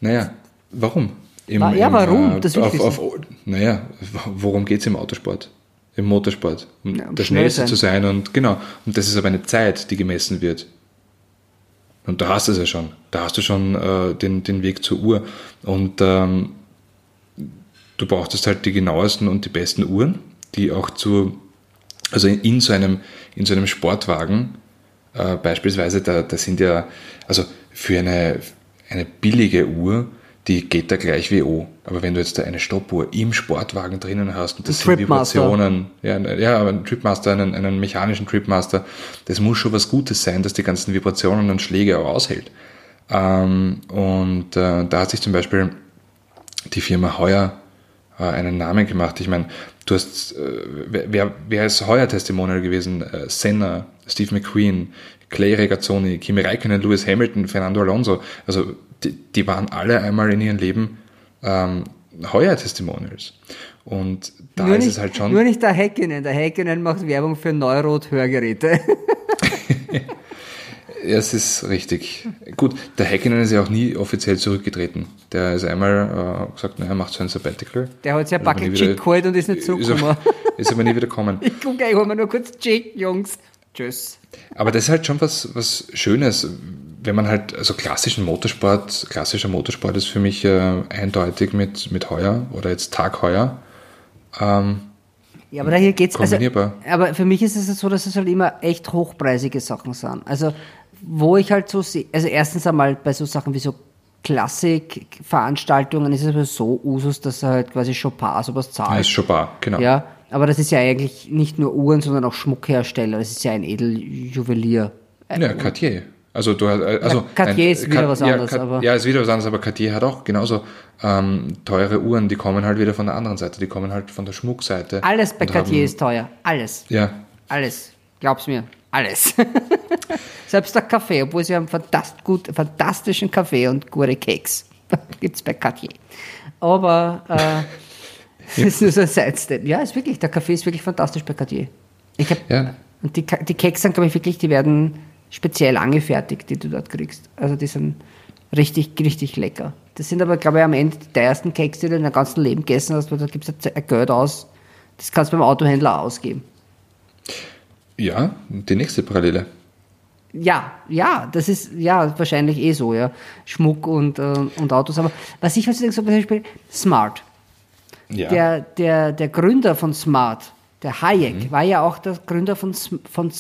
Naja, warum? Im, Wa- ja, warum? Das auf, auf, naja, worum geht es im Autosport? Im Motorsport? Um Ja, der schnell Schnellste zu sein und genau. Und das ist aber eine Zeit, die gemessen wird. Und da hast du es ja schon. Da hast du schon äh, den, den Weg zur Uhr. Und ähm, du brauchtest halt die genauesten und die besten Uhren, die auch zu, also in, in so einem, in so einem Sportwagen, äh, beispielsweise, da, da sind ja, also für eine, eine billige Uhr, die geht da gleich wie O. Aber wenn du jetzt da eine Stoppuhr im Sportwagen drinnen hast und das Ein sind. Vibrationen, ja, ja, aber ein Tripmaster, einen, einen mechanischen Tripmaster, das muss schon was Gutes sein, dass die ganzen Vibrationen und Schläge auch aushält. Ähm, und äh, da hat sich zum Beispiel die Firma Heuer äh, einen Namen gemacht. Ich meine, du hast, äh, wer, wer, wer ist Heuer Testimonial gewesen? Äh, Senna, Steve McQueen, Clay Regazzoni, Kimi Räikkönen, Lewis Hamilton, Fernando Alonso. Also die, die waren alle einmal in ihrem Leben ähm, Heuer Testimonials. Und da nur, ist nicht, es halt schon. nur nicht der Häkkinen. Der Häkkinen macht Werbung für Neurot-Hörgeräte. Ja, es ist richtig. Gut, der Häkkinen ist ja auch nie offiziell zurückgetreten. Der ist einmal äh, gesagt, naja, er macht so ein Sabbatical. Der hat sich ein Ist nie wieder- Chick geholt und ist nicht Ist zurückgekommen. aber, ist aber nie wieder gekommen. Ich gucke, ich hol mir nur kurz Chick, Jungs. Tschüss. Aber das ist halt schon was, was Schönes, wenn man halt, also klassischen Motorsport, klassischer Motorsport ist für mich äh, eindeutig mit, mit Heuer oder jetzt Tag Heuer. Ähm, Ja, aber da hier geht's also. Aber für mich ist es so, dass es halt immer echt hochpreisige Sachen sind. Also, wo ich halt so sehe, also erstens einmal bei so Sachen wie so Klassik-Veranstaltungen ist es aber so Usus, dass er halt quasi Chopin sowas zahlt. ist Chopin, genau. Ja, aber das ist ja eigentlich nicht nur Uhren, sondern auch Schmuckhersteller. Das ist ja ein Edeljuwelier. Ja, Cartier. Also du hast, äh, also Cartier ist wieder was ja, anderes, Car- aber- ja, ist wieder was anderes, aber Cartier hat auch genauso ähm, teure Uhren, die kommen halt wieder von der anderen Seite, die kommen halt von der Schmuckseite. Alles bei Cartier haben- ist teuer. Alles. Ja, Alles. Glaub's mir. Alles. Selbst der Kaffee, obwohl sie haben fantast gut, fantastischen Kaffee und gute Keks. Gibt's bei Cartier. Aber äh, das ist nur so ein Sidestep. Ja, ist wirklich, der Kaffee ist wirklich fantastisch bei Cartier. Ich hab, ja. Und die, die Keks sind, glaube ich, wirklich, die werden speziell angefertigt, die du dort kriegst. Also die sind richtig, richtig lecker. Das sind aber, glaube ich, am Ende die teuersten Keks, die du in deinem ganzen Leben gegessen hast, weil da gibst du ein Geld aus. Das kannst du beim Autohändler ausgeben. Ja, die nächste Parallele. Ja, ja, das ist ja wahrscheinlich eh so, ja. Schmuck und, äh, und Autos. Aber was ich heutzutage so zum Beispiel Smart. Ja. Der, der, der Gründer von Smart, der Hayek, war ja auch der Gründer von, von,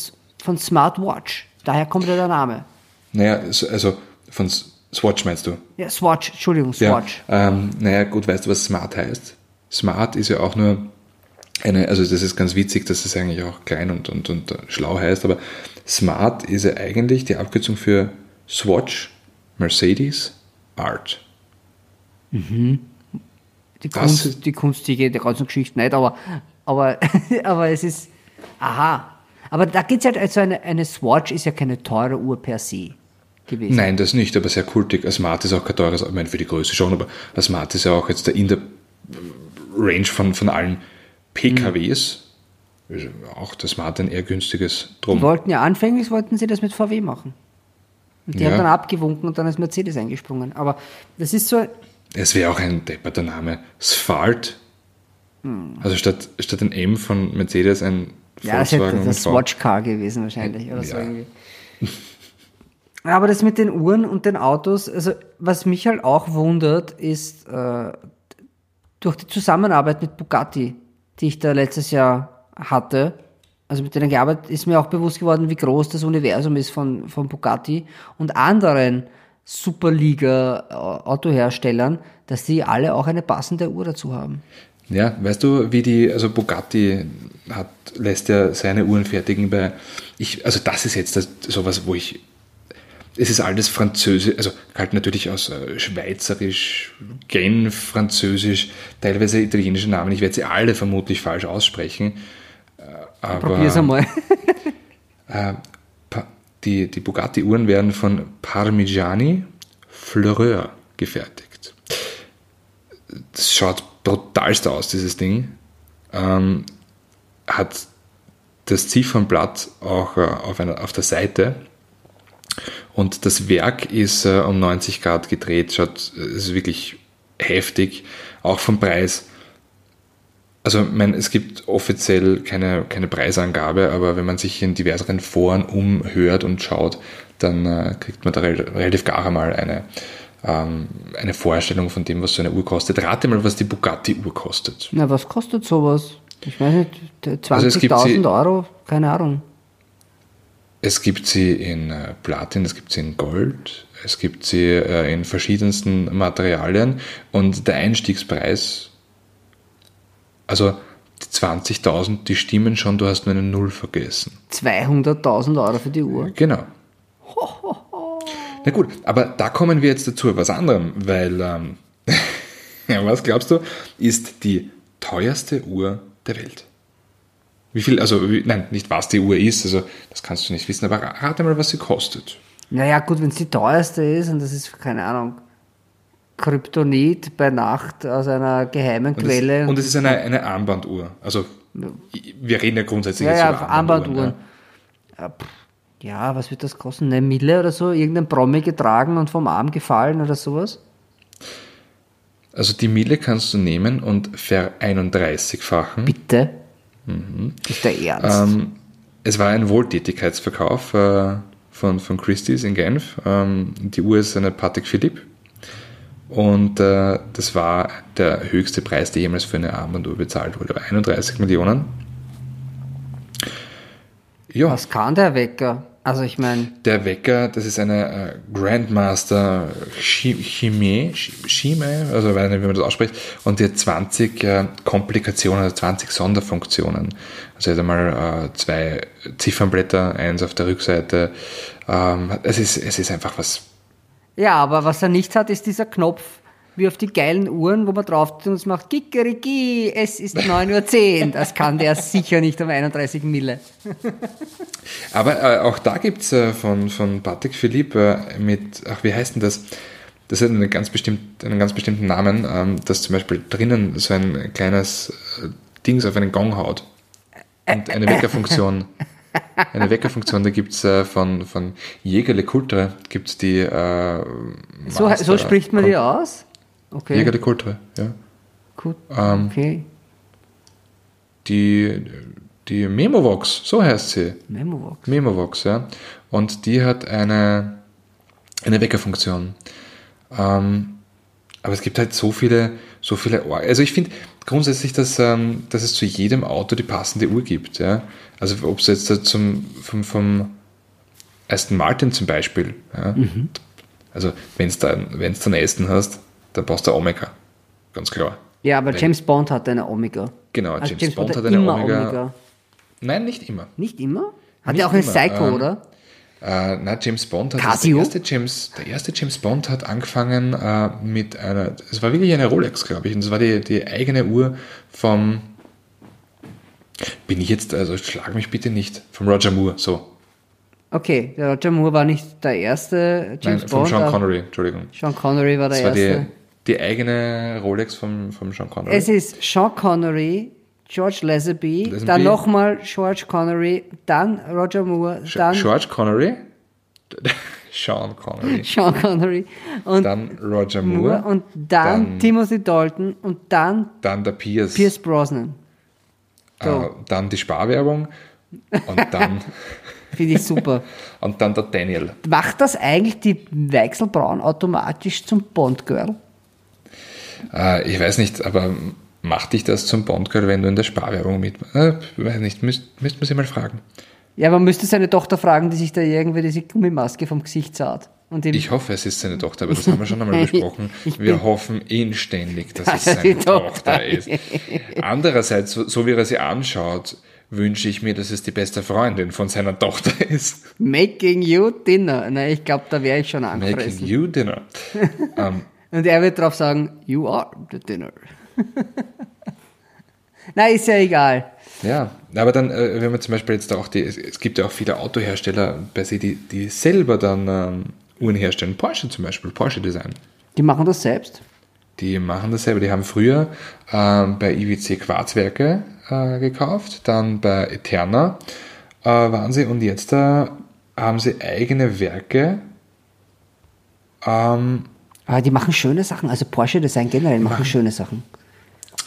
von Smartwatch. Daher kommt ja der Name. Naja, so- also von Swatch meinst du? Ja, Swatch, Entschuldigung, Ja. Swatch. Ähm, naja, gut, weißt du, was Smart heißt? Smart ist ja auch nur eine, also das ist ganz witzig, dass es eigentlich auch klein und, und, und schlau heißt, aber Smart ist ja eigentlich die Abkürzung für Swatch, Mercedes, Art. Die Das- Kunst, die Kunst, die geht der ganzen Geschichte nicht, aber, aber, aber es ist, aha. Aber da geht es halt, also eine, eine Swatch ist ja keine teure Uhr per se gewesen. Nein, das nicht, aber sehr kultig. Ein Smart ist auch kein teures, ich meine für die Größe schon, aber ein Smart ist ja auch jetzt in der Range von, von allen PKWs, ist auch der Smart ein eher günstiges Die Drum. wollten ja anfänglich, wollten sie das mit VW machen. Und die Ja. haben dann abgewunken und dann ist Mercedes eingesprungen. Aber das ist so, Es wäre auch ein depperter Name. Sphalt. Also statt, statt ein M von Mercedes ein ja, das hätte das mit V. Swatch Car gewesen wahrscheinlich. Oder so Ja. irgendwie. Aber das mit den Uhren und den Autos, also was mich halt auch wundert, ist äh, durch die Zusammenarbeit mit Bugatti, die ich da letztes Jahr hatte, also mit denen gearbeitet, ist mir auch bewusst geworden, wie groß das Universum ist von, von Bugatti und anderen Superliga-Autoherstellern, dass die alle auch eine passende Uhr dazu haben. Ja, weißt du, wie die, also Bugatti hat, lässt ja seine Uhren fertigen bei, ich, also das ist jetzt das, sowas, wo ich, es ist alles Französisch, also halt natürlich aus äh, Schweizerisch, Genf, Französisch, teilweise italienische Namen, ich werde sie alle vermutlich falsch aussprechen. äh, Aber Probier's einmal. Pa- die, die Bugatti-Uhren werden von Parmigiani Fleureur gefertigt. Das schaut brutalst aus, dieses Ding. Ähm, hat das Ziffernblatt auch äh, auf, einer, auf der Seite. Und das Werk ist äh, um 90 Grad gedreht, schaut, äh, ist wirklich heftig, auch vom Preis. Also, ich meine, es gibt offiziell keine, keine Preisangabe, aber wenn man sich in diverseren Foren umhört und schaut, dann äh, kriegt man da rel relativ gar einmal eine, ähm, eine Vorstellung von dem, was so eine Uhr kostet. Rate mal, was die Bugatti-Uhr kostet. Na, was kostet sowas? Ich weiß nicht, Also es gibt 20.000 sie- Euro? Keine Ahnung. Es gibt sie in äh, Platin, es gibt sie in Gold, es gibt sie äh, in verschiedensten Materialien und der Einstiegspreis, also die 20.000, die stimmen schon, du hast nur eine Null vergessen. 200.000 Euro für die Uhr. Genau. Na gut, aber da kommen wir jetzt dazu, was anderem, weil, ähm, ja, was glaubst du, ist die teuerste Uhr der Welt? Wie viel, also, wie, nein, nicht was die Uhr ist, also, das kannst du nicht wissen, aber rate mal, was sie kostet. Naja, gut, wenn es die teuerste ist und das ist, keine Ahnung, Kryptonit bei Nacht aus einer geheimen Und Quelle. es, und es ist eine, eine Armbanduhr. Also, wir reden ja grundsätzlich ja, jetzt ja, über Armbanduhren. Ja, pff, ja, was wird das kosten? Eine Mille oder so? Irgendein Promi getragen und vom Arm gefallen oder sowas? Also, die Mille kannst du nehmen und ver-31-fachen. Bitte? Mhm. Ist der Ernst? Ähm, es war ein Wohltätigkeitsverkauf äh, von, von Christie's in Genf. Ähm, die Uhr ist eine Patek Philippe. Und äh, das war der höchste Preis, der jemals für eine Armbanduhr bezahlt wurde. 31 Millionen. Ja, was kann der Wecker? Also ich meine, der Wecker, das ist eine äh, Grandmaster Chi- Chimie, Chi- Chime, also ich weiß nicht, wie man das ausspricht, und die hat 20 äh, Komplikationen, also 20 Sonderfunktionen. Also er hat einmal äh, zwei Ziffernblätter, eins auf der Rückseite, Ähm, es, ist, es ist einfach was. Ja, aber was er nicht hat, ist dieser Knopf, wie auf die geilen Uhren, wo man drauf tut und es macht Kikeriki, es ist 9.10 Uhr. Das kann der sicher nicht um 31 Mille. Aber äh, auch da gibt es äh, von, von Patek Philippe äh, mit, ach, wie heißt denn das? Das hat einen ganz, bestimmt, einen ganz bestimmten Namen, ähm, dass zum Beispiel drinnen so ein kleines äh, Dings auf einen Gong haut. Und eine Weckerfunktion. Eine Weckerfunktion, da gibt es äh, von, von Jägerle Kultre, gibt es die äh, So, so spricht man die aus? Okay, Jägerle Kultre, ja. gut. Ähm, Okay, Die, die Memovox, so heißt sie. Memovox. Memovox, ja. Und die hat eine, eine Weckerfunktion. Ähm, aber es gibt halt so viele, so viele Or Also ich finde grundsätzlich, dass, ähm, dass es zu jedem Auto die passende Uhr gibt, ja. Also ob es jetzt da zum, vom, vom Aston Martin zum Beispiel, ja. Also wenn es dann, wenn's dann Aston hast, dann brauchst du Omega. Ganz klar. Ja, aber Wenn- James Bond hat eine Omega. Genau, Also James, Bond hat eine immer Omega. Nein, nicht immer. Nicht immer? Hat Nicht er auch eine immer, Psycho, ähm, oder? Äh, na, James Bond hat Casio? der erste James, der erste James Bond hat angefangen äh, mit einer, es war wirklich eine Rolex, glaube ich, und das war die, die eigene Uhr vom, bin ich jetzt, also schlag mich bitte nicht, vom Roger Moore, so. Okay, der Roger Moore war nicht der erste James Nein, vom Bond. Sean aber Connery, Entschuldigung. Sean Connery war der Das war erste. die, die eigene Rolex vom, vom Sean Connery. Es ist Sean Connery, George Lazenby, Lazenby. dann nochmal George Connery, dann Roger Moore, dann George Connery, Sean Connery, Sean Connery und dann Roger Moore und dann, dann- Timothy Dalton und dann dann der Pierce, Pierce Brosnan. So. dann die Sparwerbung und dann, Finde ich super. und dann der Daniel. Macht das eigentlich die Weichselbraun automatisch zum Bond-Girl? Äh, ich weiß nicht, aber macht dich das zum Bondgirl, wenn du in der Sparwerbung mit... Äh, weiß nicht, müsst, müsst man sie mal fragen. Ja, man müsste seine Tochter fragen, die sich da irgendwie diese Gummimaske vom Gesicht zahlt. Ich hoffe, es ist seine Tochter, aber das haben wir schon einmal besprochen. Wir hoffen inständig, dass es seine Tochter ist. Andererseits, so, so wie er sie anschaut, wünsche ich mir, dass es die beste Freundin von seiner Tochter ist. Making you dinner. Na, ich glaube, da wäre ich schon Making angefressen. you dinner. ähm, Und er wird drauf sagen, you are the dinner. Na, ist ja egal. Ja, aber dann, äh, wenn man zum Beispiel jetzt auch die, es- es gibt ja auch viele Autohersteller bei sich, die, die selber dann ähm, Uhren herstellen. Porsche zum Beispiel, Porsche Design. Die machen das selbst. Die machen das selber. Die haben früher ähm, bei IWC Quarzwerke äh, gekauft, dann bei Eterna äh, waren sie und jetzt äh, haben sie eigene Werke. Ähm, Aber die machen schöne Sachen. Also Porsche Design generell machen schöne Sachen.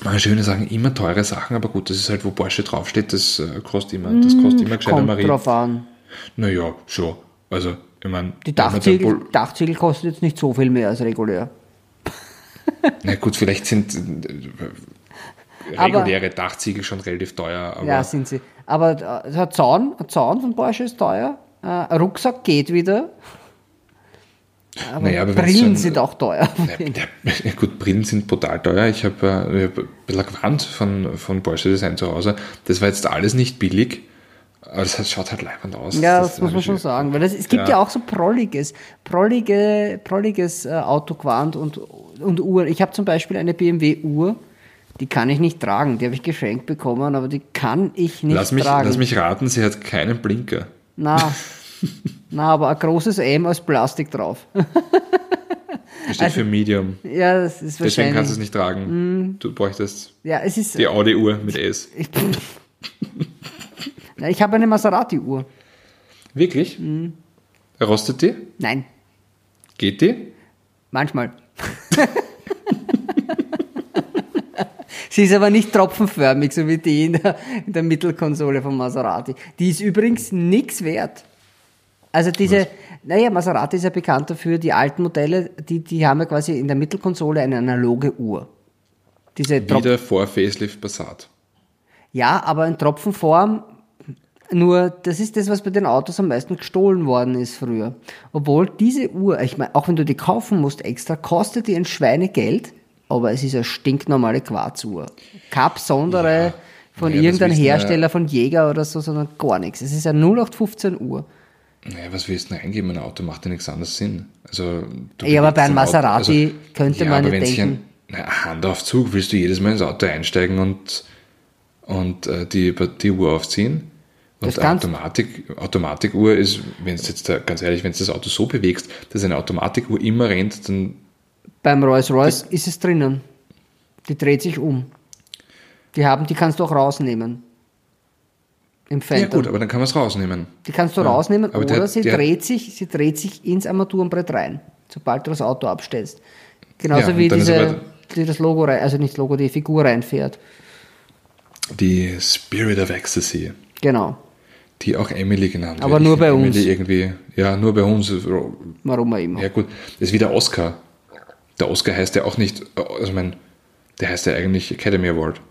machen schöne Sachen, immer teure Sachen, aber gut, das ist halt, wo Porsche draufsteht, das äh, kostet immer, das kostet immer gescheiter Kommt Marie. drauf an. Naja, schon. Also, ich meine, Die Dachziegel, Dachziegel kostet jetzt nicht so viel mehr als regulär. Na gut, vielleicht sind äh, Aber- reguläre Dachziegel schon relativ teuer, aber Ja, sind sie. Aber äh, der Zaun, der Zaun von Porsche ist teuer. Äh, ein Rucksack geht wieder. Aber, Naja, aber Brillen schon- sind auch teuer. Ja, der, gut, Brillen sind brutal teuer. Ich habe äh, hab ein bisschen Gewand von, von Porsche Design zu Hause. Das war jetzt alles nicht billig, aber das schaut halt leibend aus. Ja, das, muss hab man schon sagen. Weil das, es gibt ja. Ja. auch so prolliges, prollige, prolliges äh, Autoquant und, und Uhren. Ich habe zum Beispiel eine BMW-Uhr, die kann ich nicht tragen. Die habe ich geschenkt bekommen, aber die kann ich nicht Lass mich, tragen. lass mich raten, sie hat keinen Blinker. Na, na, aber ein großes M aus Plastik drauf. Das steht für Medium. ja, das ist Deswegen wahrscheinlich. kannst du es nicht tragen. Du bräuchtest ja, es ist. die Audi-Uhr mit S. Ich, Na, ich habe eine Maserati-Uhr. Wirklich? Mhm. Rostet die? Nein, Geht die? manchmal. Sie ist aber nicht tropfenförmig, so wie die in der, in der Mittelkonsole von Maserati. Die ist übrigens nichts wert. Also diese, naja, Maserati ist ja bekannt dafür, die alten Modelle, die, die haben ja quasi in der Mittelkonsole eine analoge Uhr. Diese Tropfen Wieder vor Facelift Passat. Ja, aber in Tropfenform. Nur, das ist das, was bei den Autos am meisten gestohlen worden ist früher. Obwohl diese Uhr, ich meine, auch wenn du die kaufen musst extra, kostet die ein Schweinegeld, aber es ist eine stinknormale Quarzuhr. Kein besondere von Ja, irgendeinem wir ja. Hersteller, von Jäger oder so, sondern gar nichts. Es ist eine 0815 Uhr. Naja, was willst du denn eingeben? Ein Auto macht ja nichts anderes Sinn. Also, du Ja, aber bei einem ein Auto- Maserati könnte man aber ja wenn sich denken- Ein, na, Handaufzug, willst du jedes Mal ins Auto einsteigen und, und äh, die, die Uhr aufziehen? Das Und kannst- Automatik, Automatikuhr ist, wenn es jetzt, da, ganz ehrlich, wenn du das Auto so bewegst, dass eine Automatikuhr immer rennt, dann Beim Rolls Royce ist es drinnen. Die dreht sich um. Die haben, die kannst du auch rausnehmen. Im Ja Phantom. gut, aber dann kann man es rausnehmen. die kannst du rausnehmen aber oder der- sie der- dreht sich, sie dreht sich ins Armaturenbrett rein, sobald du das Auto abstellst. Genauso Ja, wie diese, aber- die das Logo rein, also nicht das Logo, die Figur reinfährt. Die Spirit of Ecstasy, Genau. die auch Emily genannt Aber wird. nur Ich bei uns. Emily irgendwie, ja, nur bei uns. Warum auch immer. Ja gut, das ist wie der Oscar. Der Oscar heißt ja auch nicht, also ich mein, der heißt ja eigentlich Academy Award.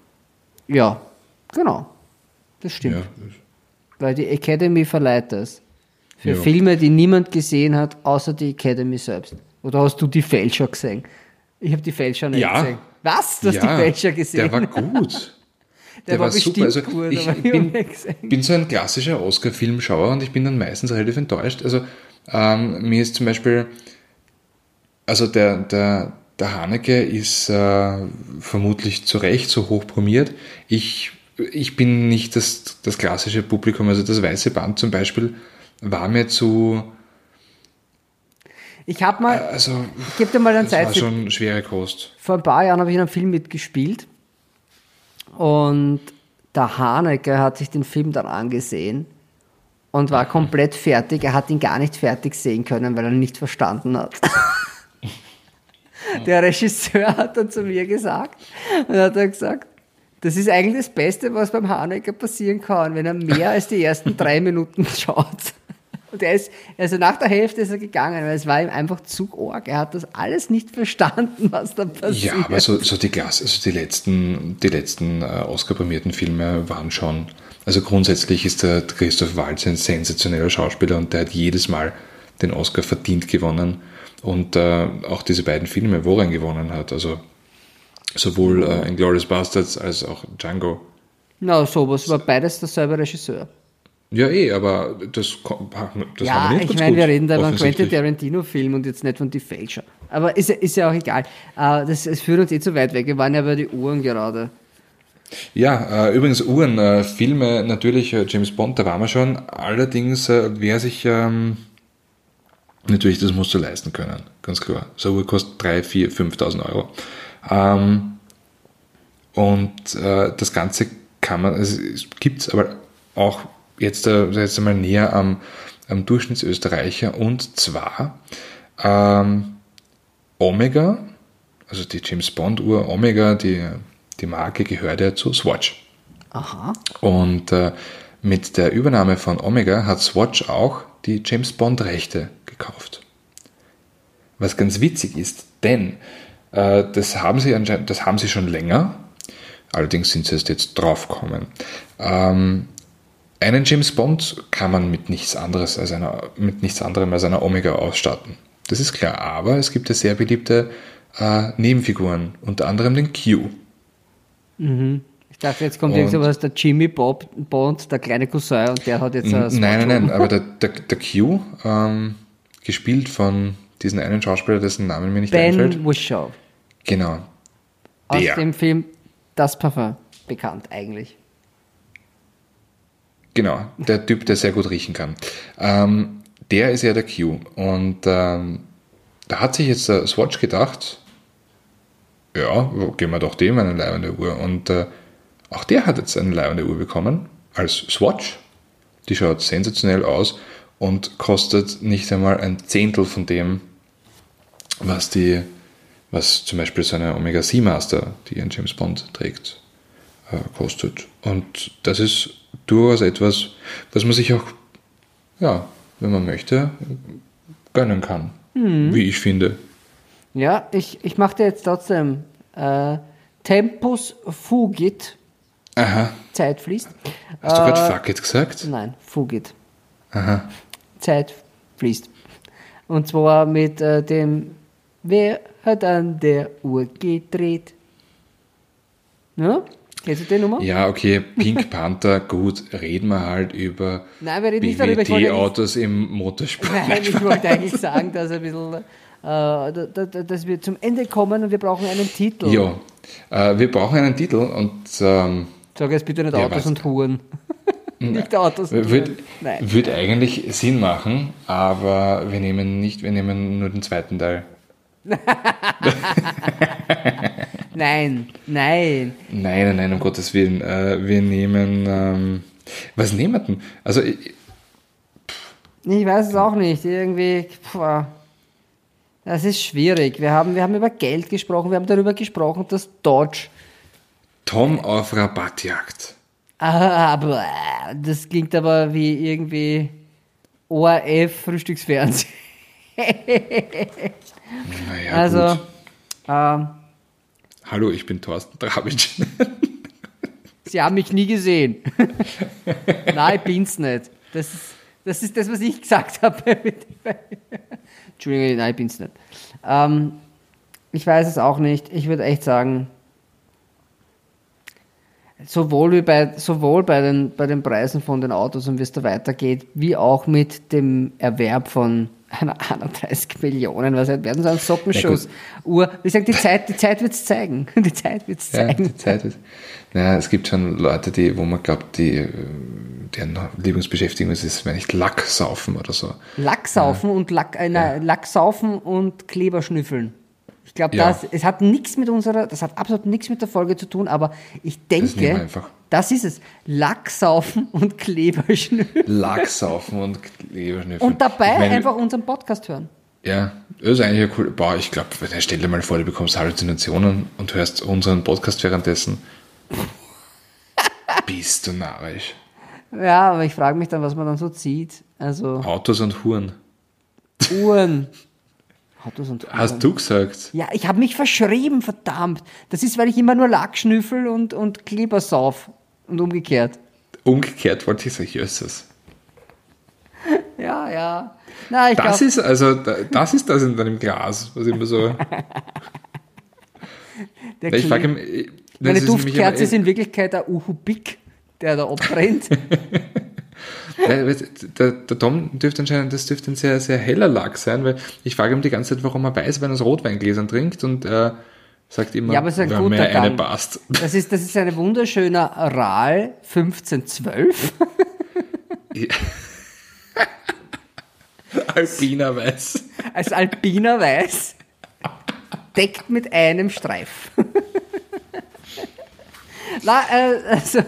Ja, genau. Das stimmt. Ja, Weil die Academy verleiht das. Für Ja. Filme, die niemand gesehen hat, außer die Academy selbst. Oder hast du die Fälscher gesehen? Ich habe die Fälscher nicht Ja. gesehen. Was? Du hast die Fälscher gesehen? Der war gut. Der war bestimmt Also gut, ich, bin, bin so ein klassischer Oscar-Filmschauer und ich bin dann meistens relativ enttäuscht. Also ähm, mir ist zum Beispiel, also der, der, der Haneke ist äh, vermutlich zu Recht so hoch promiert. Ich, ich bin nicht das, das klassische Publikum, also das Weiße Band zum Beispiel war mir zu, Ich habe mal, also ich gebe dir mal einen das war Zeit. schon schwere Kost. Vor ein paar Jahren habe ich in einem Film mitgespielt und der Haneke hat sich den Film dann angesehen und war komplett fertig. Er hat ihn gar nicht fertig sehen können, weil er ihn nicht verstanden hat. Der Regisseur hat dann zu mir gesagt, und hat er gesagt, das ist eigentlich das Beste, was beim Haneke passieren kann, wenn er mehr als die ersten drei Minuten schaut. Und er ist, also nach der Hälfte ist er gegangen, weil es war ihm einfach zu arg. Er hat das alles nicht verstanden, was da passiert. Ja, aber so, so die Klasse, also die letzten, die letzten äh, Oscar-prämierten Filme waren schon. Also grundsätzlich ist der Christoph Waltz ein sensationeller Schauspieler und der hat jedes Mal den Oscar verdient gewonnen. Und äh, auch diese beiden Filme, wo er gewonnen hat, also sowohl äh, Inglourious Bastards als auch Django. Na, sowas war beides derselbe Regisseur. Ja, eh, aber das, das ja, harmoniert ich ganz meine, gut, wir reden da über einen Quentin. Tarantino-Film und jetzt nicht von Die Fälscher. Aber ist, ja- ist ja auch egal. Äh, das, es führt uns eh zu weit weg. Wir waren ja bei den Uhren gerade. Ja, äh, übrigens Uhren, äh, Filme, natürlich äh, James Bond, da waren wir schon. Allerdings, äh, wer sich, ähm, natürlich, das musst du leisten können, ganz klar. So kostet 3, 4, 5.000 Euro. Ähm, und äh, das Ganze kann man, also es gibt aber auch jetzt, äh, jetzt einmal näher am, am Durchschnittsösterreicher und zwar ähm, Omega, also die James Bond Uhr Omega, die, die Marke gehört ja zu Swatch. Aha. Und äh, mit der Übernahme von Omega hat Swatch auch die James Bond Rechte gekauft. Was ganz witzig ist, denn das, haben sie anscheinend, das haben sie schon länger, allerdings sind sie erst jetzt draufgekommen. Ähm, einen James Bond kann man mit nichts anderes als einer, mit nichts anderem als einer Omega ausstatten. Das ist klar, aber es gibt ja sehr beliebte äh, Nebenfiguren, unter anderem den Q. Ich dachte, jetzt kommt Und- irgend sowas, der Jimmy Bob Bond, der kleine Cousin, und der hat jetzt ein Nein, nein, nein, aber der, der, der Q, ähm, gespielt von diesem einen Schauspieler, dessen Namen mir nicht einfällt. Ben Whishaw. Genau. Aus Der. dem Film Das Parfum. Bekannt eigentlich. Genau, der Typ, der sehr gut riechen kann. Ähm, der ist ja der Q. Und ähm, da hat sich jetzt der Swatch gedacht, ja, geben wir doch dem eine leibende Uhr. Und äh, auch der hat jetzt eine leibende Uhr bekommen, als Swatch. Die schaut sensationell aus und kostet nicht einmal ein Zehntel von dem, was die, was zum Beispiel so eine Omega Seamaster, die ein James Bond trägt, äh, kostet. Und das ist durchaus etwas, was man sich auch, ja, wenn man möchte, gönnen kann. Wie ich finde. Ja, ich, ich mache dir jetzt trotzdem äh, Tempus Fugit. Aha. Zeit fließt. Hast du Äh, gerade Fuck it gesagt? Nein, Fugit. Aha. Zeit fließt. Und zwar mit äh, dem Wer hat an der Uhr gedreht? Ja? Kennst du die Nummer? Ja, okay, Pink Panther, gut, reden wir halt über Nein, wir reden nicht darüber. Ich wollte eigentlich- BWT-Autos im Motorsport. Nein, ich wollte eigentlich sagen, dass ein bisschen, äh, da- da- da- dass wir zum Ende kommen und wir brauchen einen Titel. Ja, äh, wir brauchen einen Titel und ähm, Sag jetzt bitte nicht Ja, Autos und Huren. nicht Autos und Huren. Wird eigentlich Sinn machen, aber wir nehmen nicht, wir nehmen nur den zweiten Teil. Nein, nein. Nein, nein, um Gottes Willen. Äh, wir nehmen, ähm, was nehmen wir denn? Also, ich- Ich weiß es auch nicht. Irgendwie, pff, das ist schwierig. Wir haben, wir haben über Geld gesprochen, wir haben darüber gesprochen, dass Dodge, Tom auf Rabattjagd. ah, aber das klingt aber wie irgendwie ORF Frühstücksfernsehen. Naja, Also, ähm, Hallo, ich bin Thorsten Drabitsch. Sie haben mich nie gesehen. Nein, ich bin's nicht. Das ist, das ist das, was ich gesagt habe. Entschuldigung, nein, ich bin's nicht. Ähm, ich weiß es auch nicht. Ich würde echt sagen, sowohl, wie bei, sowohl bei, den, bei den Preisen von den Autos und wie es da weitergeht, wie auch mit dem Erwerb von einer 31 Millionen, was halt werden so ein Sockenschuss. Uhr. Wie gesagt, die Zeit, die Zeit wird's zeigen. Die Zeit wird's Ja, zeigen. die Zeit ist. Naja, es gibt schon Leute, die, wo man glaubt, die, deren Lieblingsbeschäftigung ist, ist, wenn nicht Lack saufen oder so. Lacksaufen und Lack, äh, nein, Lacksaufen und Kleber schnüffeln. Ich glaube, Ja. das, es hat nichts mit unserer, das hat absolut nichts mit der Folge zu tun, aber ich denke, einfach. das ist es. Lacksaufen und Kleber schnüffeln. Lack saufen und Kleber schnüffeln. Und dabei Ich meine, einfach unseren Podcast hören. Ja, das ist eigentlich cool. Boah, ich glaube, stell dir mal vor, du bekommst Halluzinationen und hörst unseren Podcast währenddessen. Bist du narrisch. Ja, aber ich frage mich dann, was man dann so zieht. Also Autos und Huren. Uhren. Autos und Uhren. Hast du gesagt? Ja, ich habe mich verschrieben, verdammt. Das ist, weil ich immer nur Lack schnüffel und, und Kleber sauf. Und umgekehrt. Umgekehrt wollte ich sagen, Jesus. Ja, ja. Na, ich Das glaub, ist also, da- das ist das in deinem Glas, was immer so. der ich frage mich, das Meine Duftkerze ist in Wirklichkeit ein Uhubik, der da abbrennt. Weißt, der, der Tom dürfte anscheinend, das dürfte ein sehr, sehr heller Lack sein, weil ich frage ihn die ganze Zeit, warum er Weißwein aus Rotweingläsern trinkt und er sagt immer, Ja, aber ist ein wenn guter eine passt. Das ist, das ist eine wunderschöner Ral 1512. Alpiner Weiß. als alpiner Weiß, deckt mit einem Streif. Na, äh, also,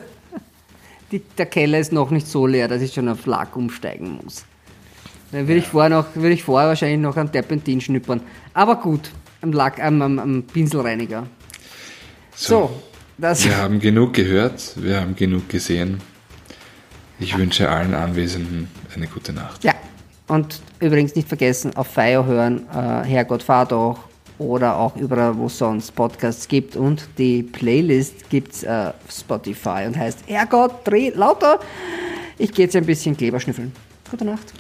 die, der Keller ist noch nicht so leer, dass ich schon auf Lack umsteigen muss. Dann würde ich vorher noch, würde ich vorher wahrscheinlich noch am Terpentin schnippern. Aber gut, am Lack, am, am, am Pinselreiniger. So, das, Wir haben genug gehört, wir haben genug gesehen. Ich wünsche allen Anwesenden eine gute Nacht. ja. Und übrigens nicht vergessen, auf Feier hören, äh, Herrgott fahr doch oder auch überall, wo es sonst Podcasts gibt. Und die Playlist gibt's äh, auf Spotify und heißt Herrgott, dreh lauter. Ich gehe jetzt ein bisschen Kleber schnüffeln. Gute Nacht.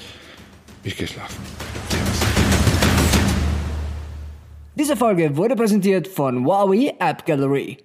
Ich gehe schlafen. Diese Folge wurde präsentiert von Huawei App Gallery.